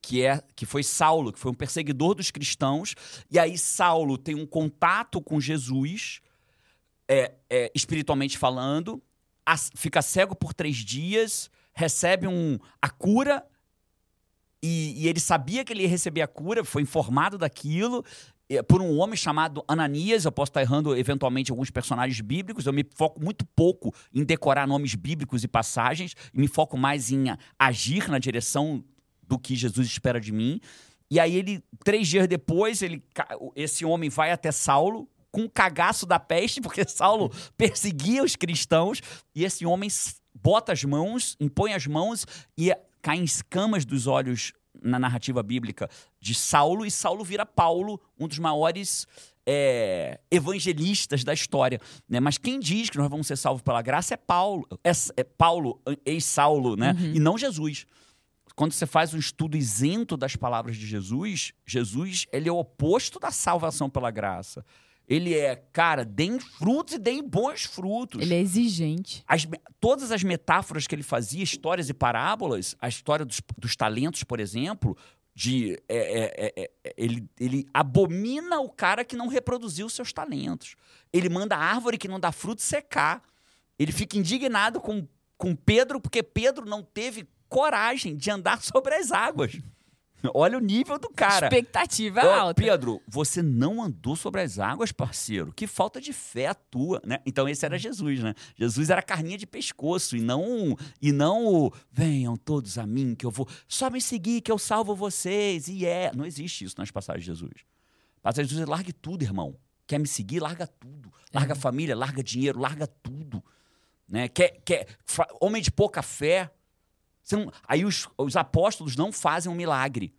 que é que foi Saulo, que foi um perseguidor dos cristãos. E aí Saulo tem um contato com Jesus, é, é, espiritualmente falando, fica cego por três dias, recebe um, a cura. E, e ele sabia que ele ia receber a cura, foi informado daquilo por um homem chamado Ananias. Eu posso estar errando eventualmente alguns personagens bíblicos. Eu me foco muito pouco em decorar nomes bíblicos e passagens, e me foco mais em agir na direção do que Jesus espera de mim. E aí ele, três dias depois, ele, esse homem vai até Saulo com um cagaço da peste, porque Saulo perseguia os cristãos, e esse homem bota as mãos, impõe as mãos e caem escamas dos olhos na narrativa bíblica de Saulo, e Saulo vira Paulo, um dos maiores é, evangelistas da história. Né? Mas quem diz que nós vamos ser salvos pela graça é Paulo, é, é Paulo, ex-Saulo, né? e não Jesus quando você faz um estudo isento das palavras de Jesus, Jesus ele é o oposto da salvação pela graça. Ele é, cara, deem frutos e deem bons frutos. Ele é exigente. As todas as metáforas que ele fazia, histórias e parábolas, a história dos, dos talentos, por exemplo, de é, é, é, é, ele, ele abomina o cara que não reproduziu seus talentos. Ele manda a árvore que não dá fruto secar. Ele fica indignado com, com Pedro, porque Pedro não teve coragem de andar sobre as águas. Olha o nível do cara. Expectativa alta. Pedro, você não andou sobre as águas, parceiro. Que falta de fé a tua, né? Então esse era Jesus, né? Jesus era carninha de pescoço e não e não o venham todos a mim que eu vou só me seguir que eu salvo vocês. E é, não existe isso nas passagens de Jesus. Passagem de Jesus, é, largue tudo, irmão. Quer me seguir? Larga tudo. Larga a família, larga dinheiro, larga tudo. Né? Quer, quer, homem de pouca fé. Não- aí os, os apóstolos não fazem um milagre.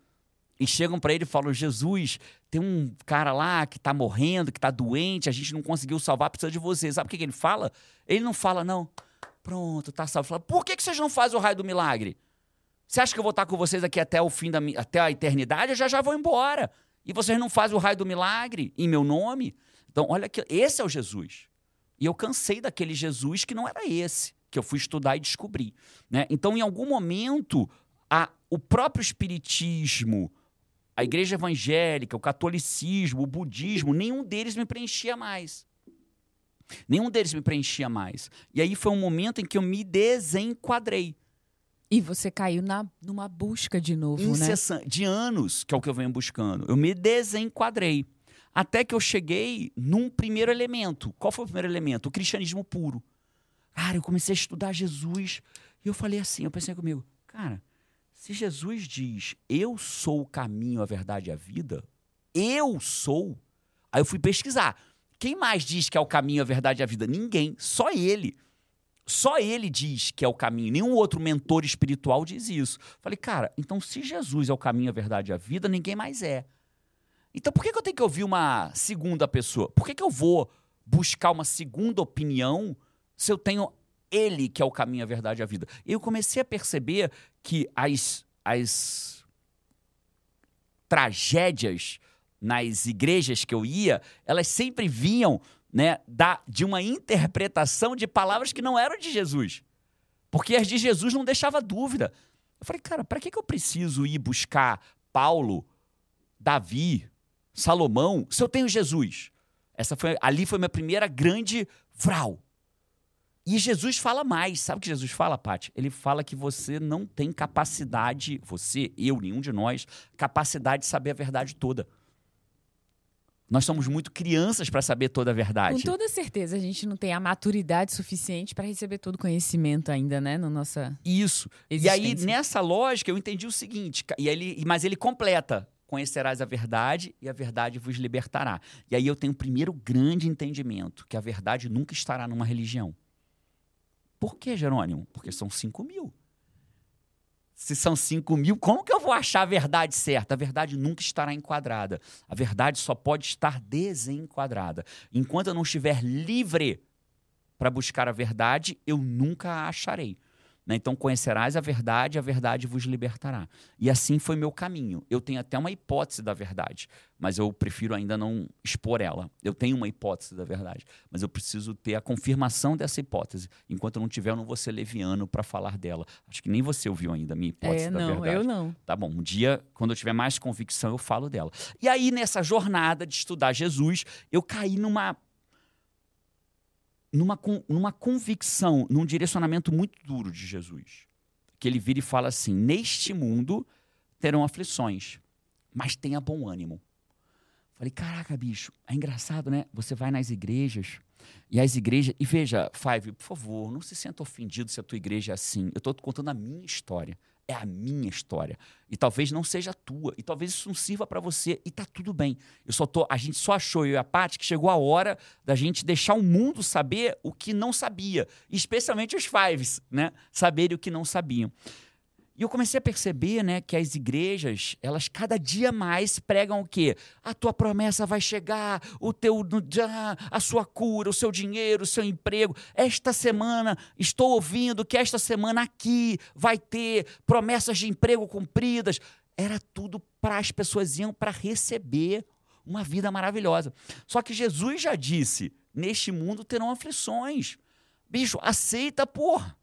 E chegam para ele e falam: Jesus, tem um cara lá que tá morrendo, que tá doente, a gente não conseguiu salvar, precisa de você. Sabe o que, que ele fala? Ele não fala, não. Pronto, tá salvo. Fala, Por que, que vocês não fazem o raio do milagre? Você acha que eu vou estar com vocês aqui até o fim da até a eternidade? Eu já já vou embora. E vocês não fazem o raio do milagre em meu nome? Então, olha que esse é o Jesus. E eu cansei daquele Jesus que não era esse, que eu fui estudar e descobrir. Né? Então, em algum momento, a- o próprio espiritismo, a igreja evangélica, o catolicismo, o budismo, nenhum deles me preenchia mais. Nenhum deles me preenchia mais. E aí foi um momento em que eu me desenquadrei. E você caiu na, numa busca de novo, né? de anos, que é o que eu venho buscando. Eu me desenquadrei. Até que eu cheguei num primeiro elemento. Qual foi o primeiro elemento? O cristianismo puro. Cara, eu comecei a estudar Jesus e eu falei assim, eu pensei comigo, cara, se Jesus diz, eu sou o caminho, a verdade e a vida, eu sou. Aí eu fui pesquisar. Quem mais diz que é o caminho, a verdade e a vida? Ninguém, só ele. Só ele diz que é o caminho. Nenhum outro mentor espiritual diz isso. Falei, cara, então se Jesus é o caminho, a verdade e a vida, ninguém mais é. Então por que, que eu tenho que ouvir uma segunda pessoa? Por que, que eu vou buscar uma segunda opinião se eu tenho ele que é o caminho, a verdade e a vida? Eu comecei a perceber que as, as tragédias nas igrejas que eu ia, elas sempre vinham né, da, de uma interpretação de palavras que não eram de Jesus. Porque as de Jesus não deixava dúvida. Eu falei, cara, para que, que eu preciso ir buscar Paulo, Davi, Salomão, se eu tenho Jesus? Essa foi, ali foi minha primeira grande vral. E Jesus fala mais. Sabe o que Jesus fala, Paty? Ele fala que você não tem capacidade, você, eu, nenhum de nós, capacidade de saber a verdade toda. Nós somos muito crianças para saber toda a verdade. Com toda certeza, a gente não tem a maturidade suficiente para receber todo o conhecimento ainda, né? Na nossa Isso. E aí, existência. nessa lógica, eu entendi o seguinte, e ele, mas ele completa: conhecerás a verdade e a verdade vos libertará. E aí eu tenho o primeiro grande entendimento: que a verdade nunca estará numa religião. Por que, Jerônimo? Porque são 5 mil. se são 5 mil, como que eu vou achar a verdade certa? A verdade nunca estará enquadrada. A verdade só pode estar desenquadrada. Enquanto eu não estiver livre para buscar a verdade, eu nunca a acharei. Né? Então conhecerás a verdade, a verdade vos libertará. E assim foi meu caminho. Eu tenho até uma hipótese da verdade, mas eu prefiro ainda não expor ela. Eu tenho uma hipótese da verdade, mas eu preciso ter a confirmação dessa hipótese. Enquanto eu não tiver, eu não vou ser leviano para falar dela. Acho que nem você ouviu ainda a minha hipótese é, da não, verdade. Eu não. Tá bom, um dia, quando eu tiver mais convicção, eu falo dela. E aí, nessa jornada de estudar Jesus, eu caí numa numa, numa convicção, num direcionamento muito duro de Jesus. Que ele vira e fala assim: Neste mundo terão aflições, mas tenha bom ânimo. Falei, caraca, bicho, é engraçado, né? Você vai nas igrejas, e as igrejas. E veja, Five, por favor, não se sinta ofendido se a tua igreja é assim. Eu estou contando a minha história é a minha história. E talvez não seja a tua. E talvez isso não sirva para você. E tá tudo bem. Eu só tô, a gente só achou, eu e a Paty, que chegou a hora da gente deixar o mundo saber o que não sabia. Especialmente os fives, né? Saberem o que não sabiam. E eu comecei a perceber, né, que as igrejas, elas cada dia mais pregam o quê? A tua promessa vai chegar, o teu a sua cura, o seu dinheiro, o seu emprego. Esta semana estou ouvindo que esta semana aqui vai ter promessas de emprego cumpridas. Era tudo para as pessoas iam para receber uma vida maravilhosa. Só que Jesus já disse: "Neste mundo terão aflições". Bicho, aceita, porra.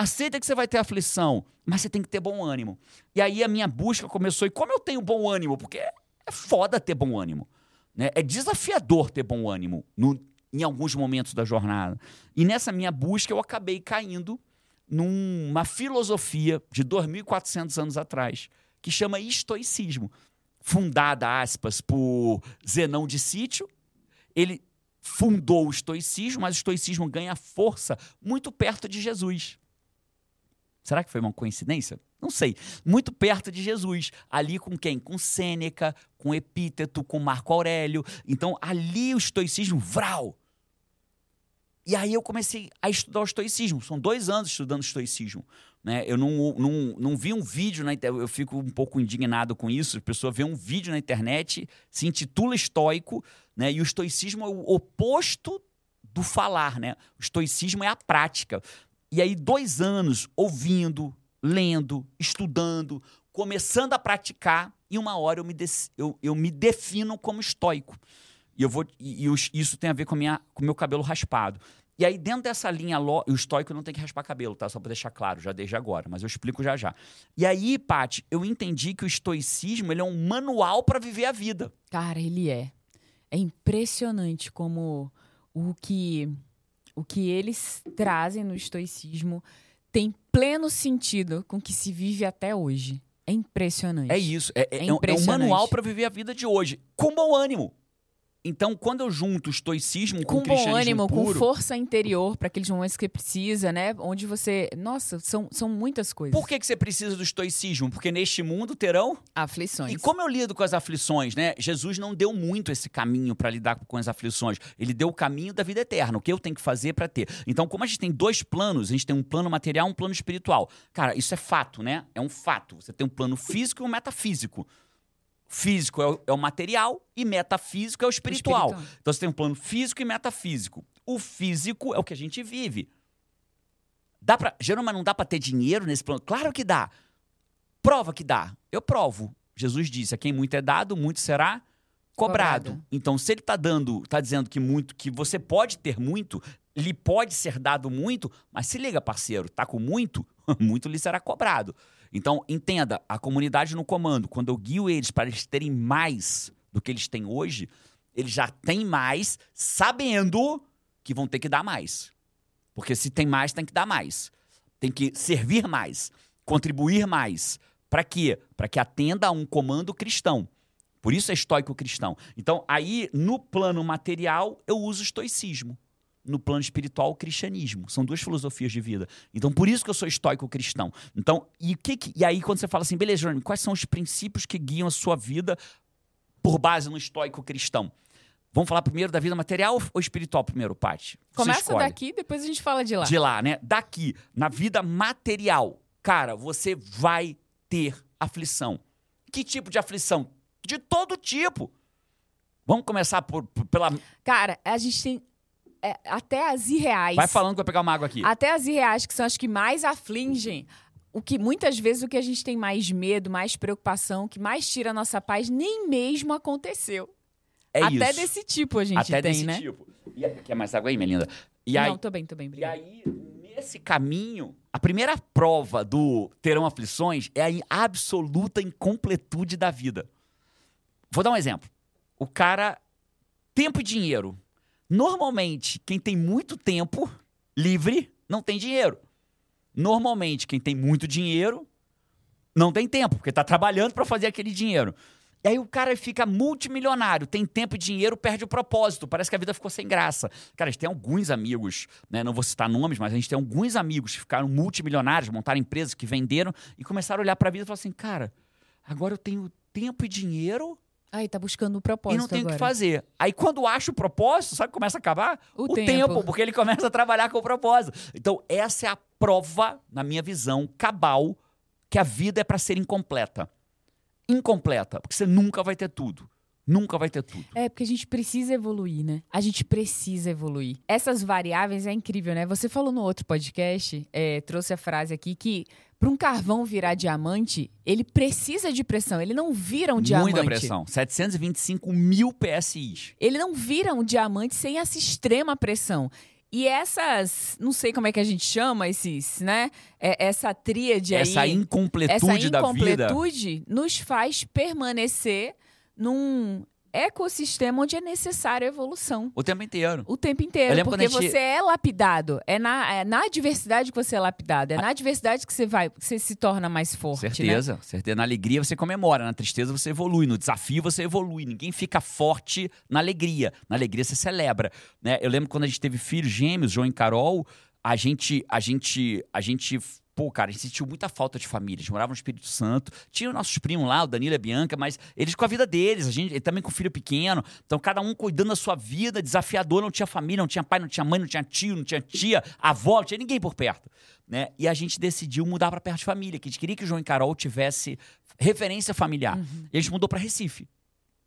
Aceita que você vai ter aflição, mas você tem que ter bom ânimo. E aí a minha busca começou. E como eu tenho bom ânimo? Porque é foda ter bom ânimo. Né? É desafiador ter bom ânimo no, em alguns momentos da jornada. E nessa minha busca eu acabei caindo numa filosofia de 2.400 anos atrás, que chama estoicismo. Fundada, aspas, por Zenão de Sítio. Ele fundou o estoicismo, mas o estoicismo ganha força muito perto de Jesus. Será que foi uma coincidência? Não sei. Muito perto de Jesus. Ali com quem? Com Sêneca, com Epíteto, com Marco Aurélio. Então, ali o estoicismo, vral. E aí eu comecei a estudar o estoicismo. São dois anos estudando estoicismo. Né? Eu não, não, não vi um vídeo na internet, eu fico um pouco indignado com isso. A pessoa vê um vídeo na internet, se intitula estoico, né? e o estoicismo é o oposto do falar. Né? O estoicismo é a prática. E aí, dois anos ouvindo, lendo, estudando, começando a praticar, e uma hora eu me, eu, eu me defino como estoico. E, eu vou, e, e isso tem a ver com o meu cabelo raspado. E aí, dentro dessa linha, o estoico não tem que raspar cabelo, tá? Só para deixar claro, já desde agora, mas eu explico já já. E aí, Paty, eu entendi que o estoicismo ele é um manual para viver a vida. Cara, ele é. É impressionante como o que o que eles trazem no estoicismo tem pleno sentido com o que se vive até hoje. É impressionante. É isso. É, é, é, é um manual para viver a vida de hoje. Com bom ânimo. Então, quando eu junto o estoicismo com, com o cristianismo bom ânimo, puro, com força interior para aqueles momentos que precisa, né? Onde você, nossa, são, são muitas coisas. Por que, que você precisa do estoicismo? Porque neste mundo terão aflições. E como eu lido com as aflições, né? Jesus não deu muito esse caminho para lidar com as aflições. Ele deu o caminho da vida eterna, o que eu tenho que fazer para ter. Então, como a gente tem dois planos, a gente tem um plano material, um plano espiritual. Cara, isso é fato, né? É um fato. Você tem um plano físico e um metafísico. Físico é o, é o material e metafísico é o espiritual. o espiritual. Então você tem um plano físico e metafísico. O físico é o que a gente vive. Dá pra, Jerônimo, não dá para ter dinheiro nesse plano? Claro que dá. Prova que dá. Eu provo. Jesus disse: a quem muito é dado, muito será cobrado. cobrado. Então, se ele está dando, está dizendo que muito, que você pode ter muito, lhe pode ser dado muito, mas se liga, parceiro, tá com muito, muito lhe será cobrado. Então, entenda, a comunidade no comando, quando eu guio eles para eles terem mais do que eles têm hoje, eles já têm mais, sabendo que vão ter que dar mais. Porque se tem mais, tem que dar mais. Tem que servir mais, contribuir mais. Para quê? Para que atenda a um comando cristão. Por isso é estoico cristão. Então, aí, no plano material, eu uso estoicismo no plano espiritual o cristianismo. São duas filosofias de vida. Então, por isso que eu sou estoico cristão. Então, e, que, que e aí quando você fala assim, beleza, Jerônimo, quais são os princípios que guiam a sua vida por base no estoico cristão? Vamos falar primeiro da vida material ou espiritual primeiro, Paty? Começa daqui, depois a gente fala de lá. De lá, né? Daqui, na vida material. cara, você vai ter aflição. Que tipo de aflição? De todo tipo. Vamos começar por, por- pela. Cara, a gente tem é, até as irreais. Vai falando que eu vou pegar uma água aqui. Até as irreais, que são as que mais afligem. O que muitas vezes o que a gente tem mais medo, mais preocupação, que mais tira a nossa paz, nem mesmo aconteceu. É Até isso. desse tipo a gente Até tem, desse né? tipo. E aí, quer mais água aí, minha linda? E aí, Não, tô bem, tô bem, E obrigada. aí, nesse caminho, a primeira prova do terão aflições é a absoluta incompletude da vida. Vou dar um exemplo. O cara, tempo e dinheiro. Normalmente, quem tem muito tempo livre não tem dinheiro. Normalmente, quem tem muito dinheiro não tem tempo, porque tá trabalhando para fazer aquele dinheiro. E aí o cara fica multimilionário, tem tempo e dinheiro, perde o propósito. Parece que a vida ficou sem graça. Cara, a gente tem alguns amigos, né? Não vou citar nomes, mas a gente tem alguns amigos que ficaram multimilionários, montaram empresas que venderam e começaram a olhar para a vida e falaram assim: cara, agora eu tenho tempo e dinheiro Aí, tá buscando o e propósito não tenho o que fazer. Aí quando acha o propósito, sabe o que começa a acabar? O tempo. porque ele começa a trabalhar com o propósito. Então, essa é a prova, na minha visão, cabal, que a vida é para ser incompleta. Incompleta, porque você nunca vai ter tudo. Nunca vai ter tudo. É, porque a gente precisa evoluir, né? A gente precisa evoluir. Essas variáveis é incrível, né? Você falou no outro podcast, é, trouxe a frase aqui que para um carvão virar diamante, ele precisa de pressão. Ele não vira um diamante. Muita pressão. 725 mil PSIs. Ele não vira um diamante sem essa extrema pressão. E essas, não sei como é que a gente chama esses, né? É, essa tríade Essa aí, incompletude essa da vida. incompletude nos faz permanecer num ecossistema onde é necessária a evolução. O tempo inteiro. O tempo inteiro, porque a gente- você é lapidado. É na, é na adversidade que você é lapidado. É na adversidade que você vai, que você se torna mais forte, né? Certeza, certeza. Na alegria você comemora, na tristeza você evolui, no desafio você evolui. Ninguém fica forte na alegria. Na alegria você celebra, né? Eu lembro quando a gente teve filhos gêmeos, João e Carol, a gente, a gente, a gente, pô, cara, a gente sentiu muita falta de família. A gente morava no Espírito Santo, tinha os nossos primos lá, o Danilo e a Bianca, mas eles com a vida deles, a gente ele também com filho pequeno. Então cada um cuidando da sua vida, desafiador, não tinha família, não tinha pai, não tinha mãe, não tinha tio, não tinha tia, avó, não tinha ninguém por perto né? E a gente decidiu mudar para perto de família, que a gente queria que o João e Carol tivesse referência familiar. E a gente mudou para Recife,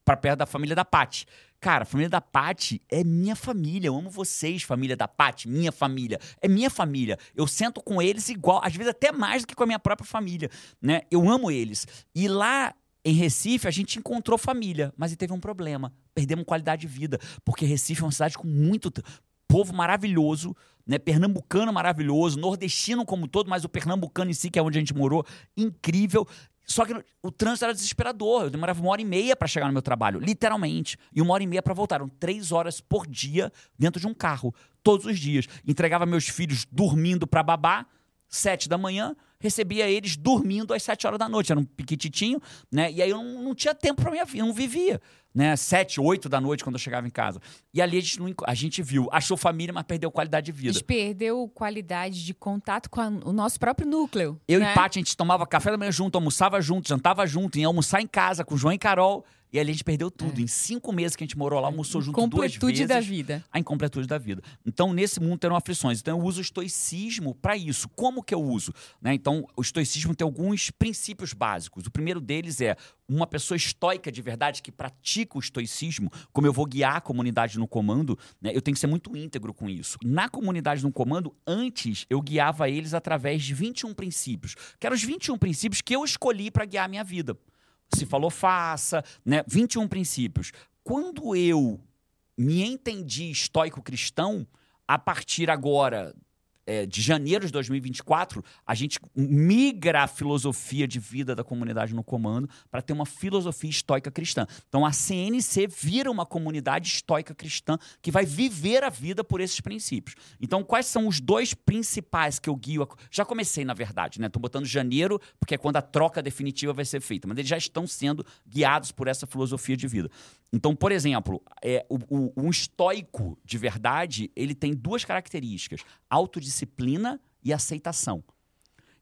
para perto da família da Pati. Cara, a família da Pati é minha família. Eu amo vocês, família da Pati, minha família. É minha família. Eu sento com eles igual, às vezes até mais do que com a minha própria família, né? Eu amo eles. E lá em Recife, a gente encontrou família, mas teve um problema. Perdemos qualidade de vida, porque Recife é uma cidade com muito povo maravilhoso, né? Pernambucano maravilhoso, nordestino como todo, mas o pernambucano em si, que é onde a gente morou, incrível. Só que o trânsito era desesperador. Eu demorava uma hora e meia para chegar no meu trabalho, literalmente. E uma hora e meia para voltar. Eram três horas por dia dentro de um carro, todos os dias. Entregava meus filhos dormindo para babá, sete da manhã, recebia eles dormindo às sete horas da noite. Era um piquititinho, né? E aí eu não, não tinha tempo para minha vida, eu não vivia. Né? Sete, oito da noite quando eu chegava em casa. E ali a gente, não a gente viu, achou família, mas perdeu qualidade de A vida. gente perdeu qualidade de contato com a- o nosso próprio núcleo. Eu né? e Paty, a gente tomava café da manhã junto, almoçava junto, jantava junto, ia almoçar em casa com o João e Carol. E ali a gente perdeu tudo. Em cinco meses que a gente morou lá, almoçou junto duas É. Completude vezes. da vida. a incompletude da vida. Então, nesse mundo terão aflições. Então, eu uso o estoicismo para isso. Como que eu uso? Né? Então, o estoicismo tem alguns princípios básicos. O primeiro deles é uma pessoa estoica de verdade que pratica o estoicismo, como eu vou guiar a comunidade no comando, né? eu tenho que ser muito íntegro com isso. Na comunidade no comando, antes eu guiava eles através de 21 princípios, que eram os 21 princípios que eu escolhi para guiar a minha vida. Se falou, faça, né? 21 princípios. Quando eu me entendi estoico cristão, a partir agora é, de janeiro de 2024, a gente migra a filosofia de vida da comunidade no comando para ter uma filosofia estoica cristã. Então a CNC vira uma comunidade estoica cristã que vai viver a vida por esses princípios. Então quais são os dois principais que eu guio? a Já comecei, na verdade, né? Tô botando janeiro, porque é quando a troca definitiva vai ser feita, mas eles já estão sendo guiados por essa filosofia de vida. Então, por exemplo, é, o, o- um estoico de verdade, ele tem duas características: autodisciplina e aceitação.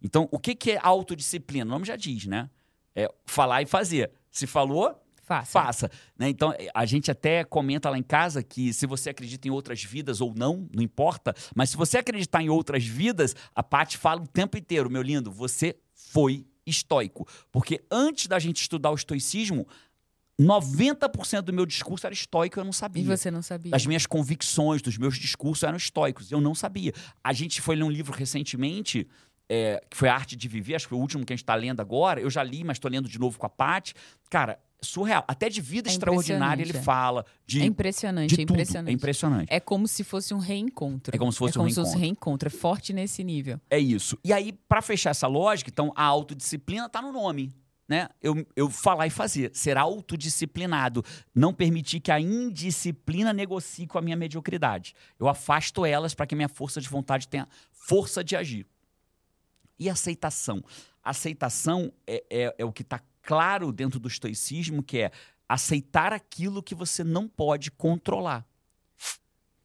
Então, o que, que é autodisciplina? O nome já diz, né? É falar e fazer. Se falou, Faça. faça. Né? Então, a gente até comenta lá em casa que se você acredita em outras vidas ou não, não importa, mas se você acreditar em outras vidas, a Paty fala o tempo inteiro, meu lindo, você foi estoico. Porque antes da gente estudar o estoicismo, 90% do meu discurso era estoico, eu não sabia. E você não sabia. As minhas convicções, dos meus discursos eram estoicos, eu não sabia. A gente foi ler um livro recentemente, é, que foi A Arte de Viver, acho que foi o último que a gente está lendo agora. Eu já li, mas estou lendo de novo com a Paty. Cara, surreal. Até de vida É extraordinária ele é. fala. De, É impressionante, de é tudo. impressionante. É impressionante. É como se fosse um reencontro. É como se fosse um é como se fosse um reencontro. É forte nesse nível. É isso. E aí, para fechar essa lógica, então a autodisciplina tá no nome. Né? Eu, eu falar e fazer, ser autodisciplinado, não permitir que a indisciplina negocie com a minha mediocridade. Eu afasto elas para que a minha força de vontade tenha força de agir. E aceitação? Aceitação é, é, é o que está claro dentro do estoicismo, que é aceitar aquilo que você não pode controlar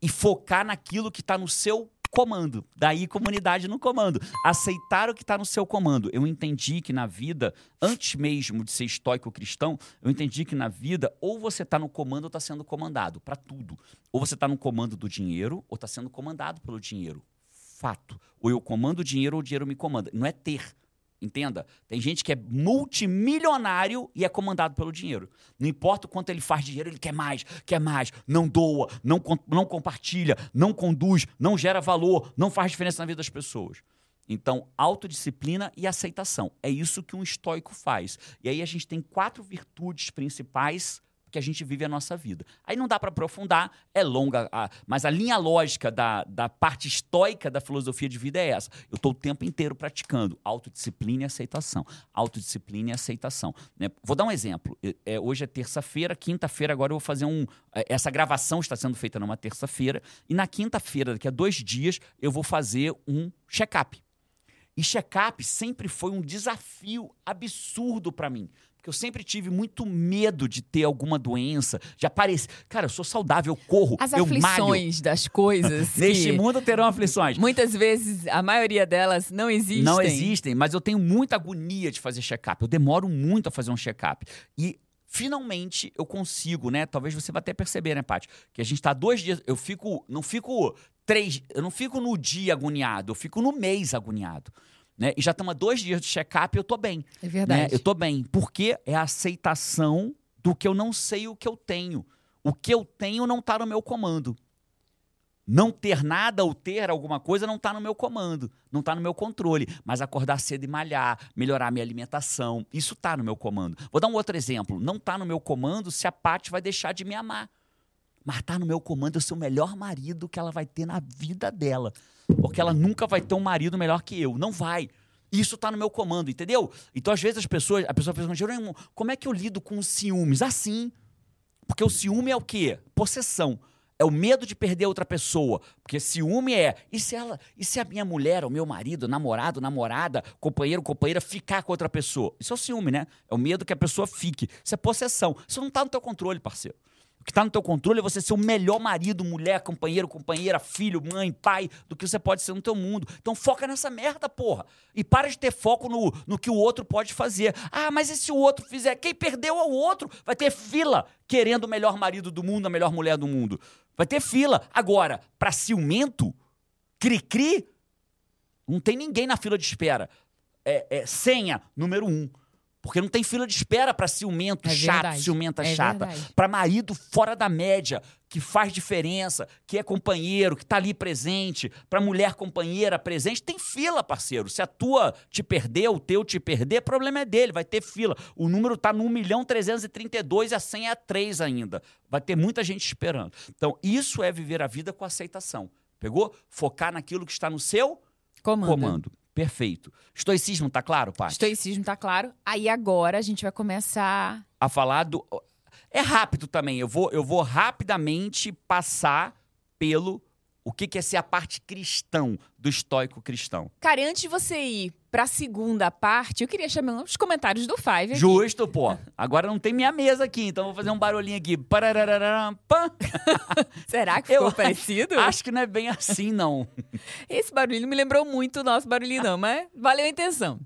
e focar naquilo que está no seu comando. Daí, comunidade no comando. Aceitar o que está no seu comando. Eu entendi que na vida, antes mesmo de ser estoico cristão, eu entendi que na vida, ou você está no comando ou está sendo comandado, para tudo. Ou você está no comando do dinheiro, ou está sendo comandado pelo dinheiro. Fato. Ou eu comando o dinheiro ou o dinheiro me comanda. Não é ter. Entenda? Tem gente que é multimilionário e é comandado pelo dinheiro. Não importa o quanto ele faz dinheiro, ele quer mais, quer mais, não doa, não, não compartilha, não conduz, não gera valor, não faz diferença na vida das pessoas. Então, autodisciplina e aceitação. É isso que um estoico faz. E aí a gente tem quatro virtudes principais que a gente vive a nossa vida. Aí não dá para aprofundar, é longa, a- mas a linha lógica da, da parte estoica da filosofia de vida é essa. Eu estou o tempo inteiro praticando autodisciplina e aceitação. Autodisciplina e aceitação. né? Vou dar um exemplo. É, hoje é terça-feira, quinta-feira agora eu vou fazer um... é, Essa gravação está sendo feita numa terça-feira e na quinta-feira, daqui a dois dias, eu vou fazer um check-up. E check-up sempre foi um desafio absurdo para mim. Porque eu sempre tive muito medo de ter alguma doença, de aparecer. Cara, eu sou saudável, eu corro, As eu malho. aflições das coisas. Neste que mundo terão aflições. Muitas vezes, a maioria delas não existem. Não existem, mas eu tenho muita agonia de fazer check-up. Eu demoro muito a fazer um check-up. E finalmente eu consigo, né? Talvez você vá até perceber, né, Paty? Que a gente tá dois dias. Eu fico. Não fico três. Eu não fico no dia agoniado, eu fico no mês agoniado. Né? E já estamos há dois dias de check-up e eu tô bem. É né? verdade. Eu tô bem. Porque é a aceitação do que eu não sei o que eu tenho. O que eu tenho não tá no meu comando. Não ter nada ou ter alguma coisa não tá no meu comando, não tá no meu controle. Mas acordar cedo e malhar, melhorar minha alimentação, isso tá no meu comando. Vou dar um outro exemplo. Não tá no meu comando se a Paty vai deixar de me amar. Mas tá no meu comando eu ser o melhor marido que ela vai ter na vida dela. Porque ela nunca vai ter um marido melhor que eu. Não vai. Isso tá no meu comando, entendeu? Então, às vezes, as pessoas, a pessoa pensa, Jerônimo, como é que eu lido com os ciúmes? Assim. Porque o ciúme é o quê? Possessão. É o medo de perder outra pessoa. Porque ciúme é. E se ela. E se a minha mulher, o meu marido, namorado, namorada, companheiro, companheira, ficar com outra pessoa? Isso é o ciúme, né? É o medo que a pessoa fique. Isso é possessão. Isso não tá no teu controle, parceiro. Que tá no teu controle é você ser o melhor marido, mulher, companheiro, companheira, filho, mãe, pai, do que você pode ser no teu mundo. Então foca nessa merda, porra. E para de ter foco no, no que o outro pode fazer. Ah, mas e se o outro fizer? Quem perdeu é o outro. Vai ter fila querendo o melhor marido do mundo, a melhor mulher do mundo. Vai ter fila. Agora, pra ciumento, cri-cri, não tem ninguém na fila de espera. É, é senha, número um. Porque não tem fila de espera pra ciumento É chato, verdade. ciumenta É chata. Pra marido fora da média, que faz diferença, que é companheiro, que tá ali presente. Pra mulher companheira presente, tem fila, parceiro. Se a tua te perder, o teu te perder, problema é dele, vai ter fila. O número tá no 1 milhão 332 e a senha é 3 ainda. Vai ter muita gente esperando. Então, isso é viver a vida com aceitação. Pegou? Focar naquilo que está no seu Comando. comando. Perfeito. Estoicismo, tá claro, Paty? Estoicismo tá claro. Aí agora a gente vai começar. a falar do. É rápido também. Eu vou, eu vou rapidamente passar pelo o que, que é ser a parte cristão do estoico cristão. Cara, antes de você ir pra segunda parte, eu queria chamar os comentários do Five. aqui. Justo, pô. Agora não tem minha mesa aqui, então eu vou fazer um barulhinho aqui. Será que ficou Eu parecido? Acho que não é bem assim, não. Esse barulho me lembrou muito o nosso barulhinho, não, mas valeu a intenção.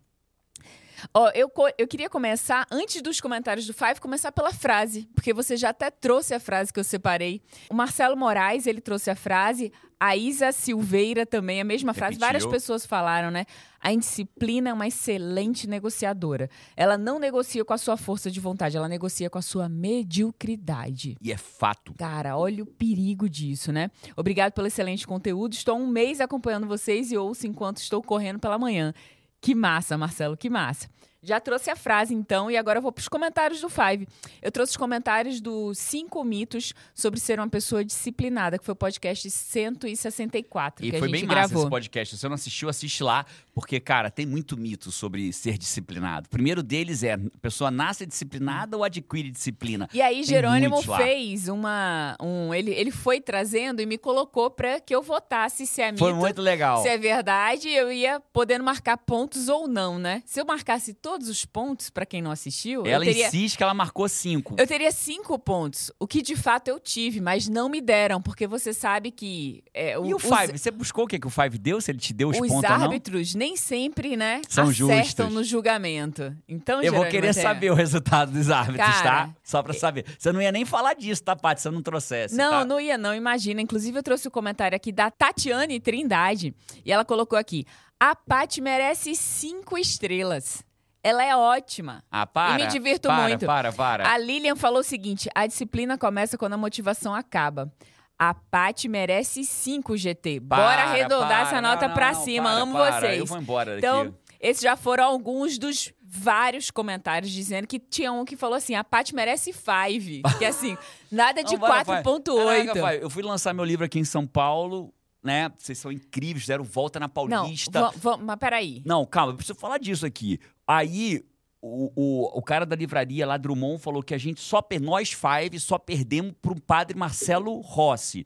Ó, eu, eu queria começar, antes dos comentários do Five, começar pela frase, porque você já até trouxe a frase que eu separei. O Marcelo Moraes, ele trouxe a frase. A Isa Silveira também, a mesma frase. Repetiu. Várias pessoas falaram, né? A indisciplina é uma excelente negociadora. Ela não negocia com a sua força de vontade, ela negocia com a sua mediocridade. E é fato. Cara, olha o perigo disso, né? Obrigado pelo excelente conteúdo. Estou há um mês acompanhando vocês e ouço enquanto estou correndo pela manhã. Que massa, Marcelo, que massa. Já trouxe a frase, então, e agora eu vou para os comentários do Five. Eu trouxe os comentários dos cinco mitos sobre ser uma pessoa disciplinada, que foi o podcast 164 E que foi a gente bem massa gravou. esse podcast. Se você não assistiu, assiste lá, porque, cara, tem muito mito sobre ser disciplinado. O primeiro deles é: a pessoa nasce disciplinada ou adquire disciplina? E aí, Tem Jerônimo fez uma. Um, ele, ele foi trazendo e me colocou para que eu votasse se é mito Foi muito legal. Se é verdade, eu ia podendo marcar pontos ou não, né? Se eu marcasse todos os pontos, pra quem não assistiu, Ela teria. insiste que ela marcou cinco. Eu teria cinco pontos, o que de fato eu tive, mas não me deram, porque você sabe que. é, E o os- Five? Você buscou o que, que o Five deu? Se ele te deu os, Os pontos não? árbitros nem sempre, né, São acertam justos. no julgamento. Então, Eu vou querer é- saber o resultado dos árbitros, Cara. tá? Só pra saber. Você não ia nem falar disso, tá, Paty? Se eu não trouxesse. Não, tá? não ia não, imagina. Inclusive, eu trouxe o comentário aqui da Tatiane Trindade. E ela colocou aqui: a Paty merece cinco estrelas. Ela é ótima. Ah, para. me divirto para, muito. Para, para, A Lilian falou o seguinte: a disciplina começa quando a motivação acaba. A Paty merece cinco GT. Bora Para, arredondar para. essa nota Não, pra não, cima. para, Amo para. vocês. Eu vou embora daqui. Então, esses já foram alguns dos vários comentários dizendo que tinha um que falou assim: a Paty merece five. Que assim, nada de Não, vai, vai. 4,8. Caraca, vai. Eu fui lançar meu livro aqui em São Paulo, né? Vocês são incríveis, fizeram volta na Não, Paulista. va- mas peraí. Não, calma, eu preciso falar disso aqui. Aí, o, o, o cara da livraria lá, Drummond, falou que a gente só, nós five, só perdemos pro padre Marcelo Rossi.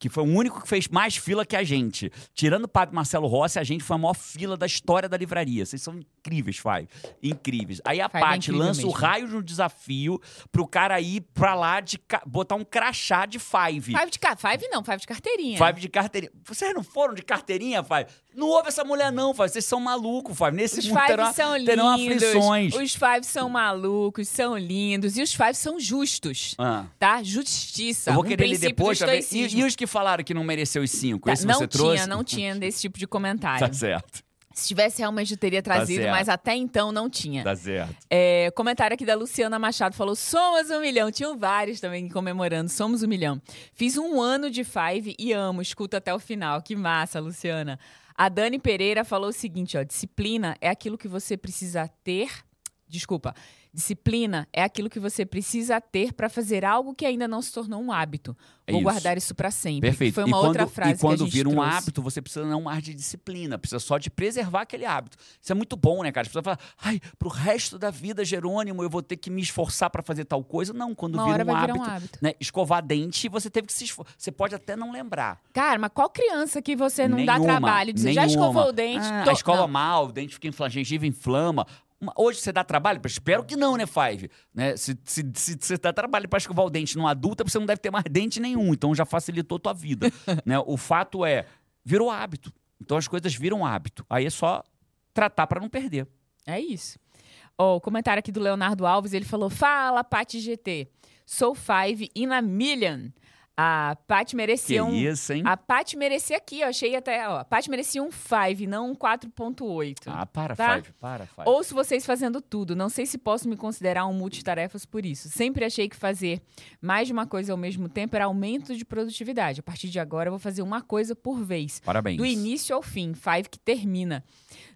Que foi o único que fez mais fila que a gente. Tirando o padre Marcelo Rossi, a gente foi a maior fila da história da livraria. Vocês são incríveis, Five. Incríveis. Aí a Paty lança o mesmo. raio de um desafio pro cara ir pra lá de ca- botar um crachá de Five. Five de ca... Five não, five de carteirinha. Five de carteirinha. Vocês não foram de carteirinha, Five? Não houve essa mulher, não, Five. Vocês são malucos, Five. Nesse Os Five terão, são terão lindos. aflições. Os Five são malucos, são lindos. E os Five são justos, Ah. tá? Justiça. Eu vou um querer ler depois. E, e os que falaram que não mereceu os cinco? Tá, não você tinha, trouxe? não tinha desse tipo de comentário. Tá certo. Se tivesse, realmente eu teria trazido, certo. mas até então não tinha. Tá certo. É, comentário aqui da Luciana Machado falou: Somos um milhão. Tinham vários também comemorando. Somos um milhão. Fiz um ano de Five e amo. Escuta até o final. Que massa, Luciana. A Dani Pereira falou o seguinte: ó, disciplina é aquilo que você precisa ter. Desculpa. Disciplina é aquilo que você precisa ter para fazer algo que ainda não se tornou um hábito. É Vou isso. guardar isso para sempre. Perfeito. Foi uma quando, outra frase E quando vira um trouxe. hábito, você precisa não mais de disciplina. Precisa só de preservar aquele hábito. Isso é muito bom, né, cara? As pessoas falam, ai, pro resto da vida, Jerônimo, eu vou ter que me esforçar pra fazer tal coisa. Não, quando Uma vira um, hábito, um hábito. Né? Escovar dente, você teve que se esforçar. Você pode até não lembrar. Cara, mas qual criança que você não dá Nenhuma, trabalho? Dizer, já escovou o dente? Ah, Tô- a escova Não. mal, o dente fica inflamado, gengiva inflama. Uma- Hoje você dá trabalho? Espero que não, né, Five? Né? Se, se, se você dá trabalho para escovar o dente numa adulta, você não deve ter mais dente nenhum. Então já facilitou tua vida. né? O fato é, virou hábito. Então as coisas viram hábito. Aí é só tratar para não perder. É isso. Ó, o comentário aqui do Leonardo Alves, ele falou: Fala, Paty GT. Sou five in a million. A Paty Que merecia um. isso, hein? A Paty merecia aqui, eu achei até, ó. A Paty merecia um 5, não um 4.8. Ah, para, Tá? Five. Para, Five. Ouço vocês fazendo tudo. Não sei se posso me considerar um multitarefas por isso. Sempre achei que fazer mais de uma coisa ao mesmo tempo era aumento de produtividade. A partir de agora, eu vou fazer uma coisa por vez. Parabéns. Do início ao fim. Five que termina.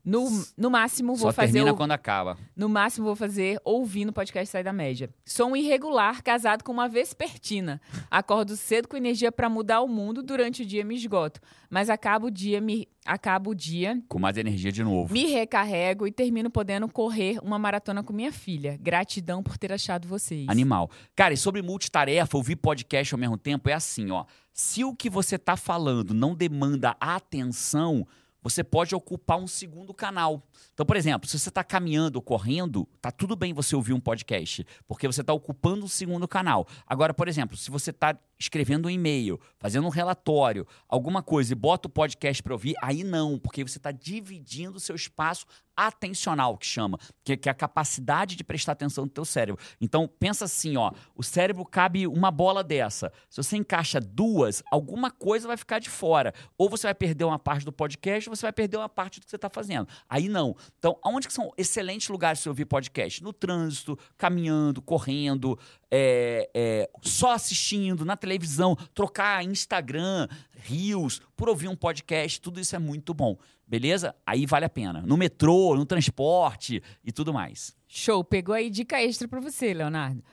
No, no máximo, vou Só fazer. termina o- quando acaba. No máximo, vou fazer ouvindo o podcast Sai da Média. Sou um irregular, casado com uma vespertina. Acordo cedo com energia para mudar o mundo, durante o dia me esgoto. Mas acabo o dia, me, acabo o dia, Com mais energia de novo. me recarrego e termino podendo correr uma maratona com minha filha. Gratidão por ter achado vocês. Animal. Cara, e sobre multitarefa, ouvir podcast ao mesmo tempo, é assim, ó. Se o que você tá falando não demanda atenção, você pode ocupar um segundo canal. Então, por exemplo, se você está caminhando ou correndo, tá tudo bem você ouvir um podcast, porque você está ocupando um segundo canal. Agora, por exemplo, se você está escrevendo um e-mail, fazendo um relatório, alguma coisa e bota o podcast para ouvir, aí não, porque você está dividindo o seu espaço atencional, que chama, que, que é a capacidade de prestar atenção no teu cérebro. Então, pensa assim, ó, o cérebro cabe uma bola dessa. Se você encaixa duas, alguma coisa vai ficar de fora. Ou você vai perder uma parte do podcast, ou você vai perder uma parte do que você está fazendo. Aí não. Então, aonde que são excelentes lugares para ouvir podcast? No trânsito, caminhando, correndo, é, é, só assistindo, na televisão, trocar Instagram, Rios, por ouvir um podcast, tudo isso é muito bom. Beleza? Aí vale a pena. No metrô, no transporte e tudo mais. Show, pegou aí dica extra pra você, Leonardo.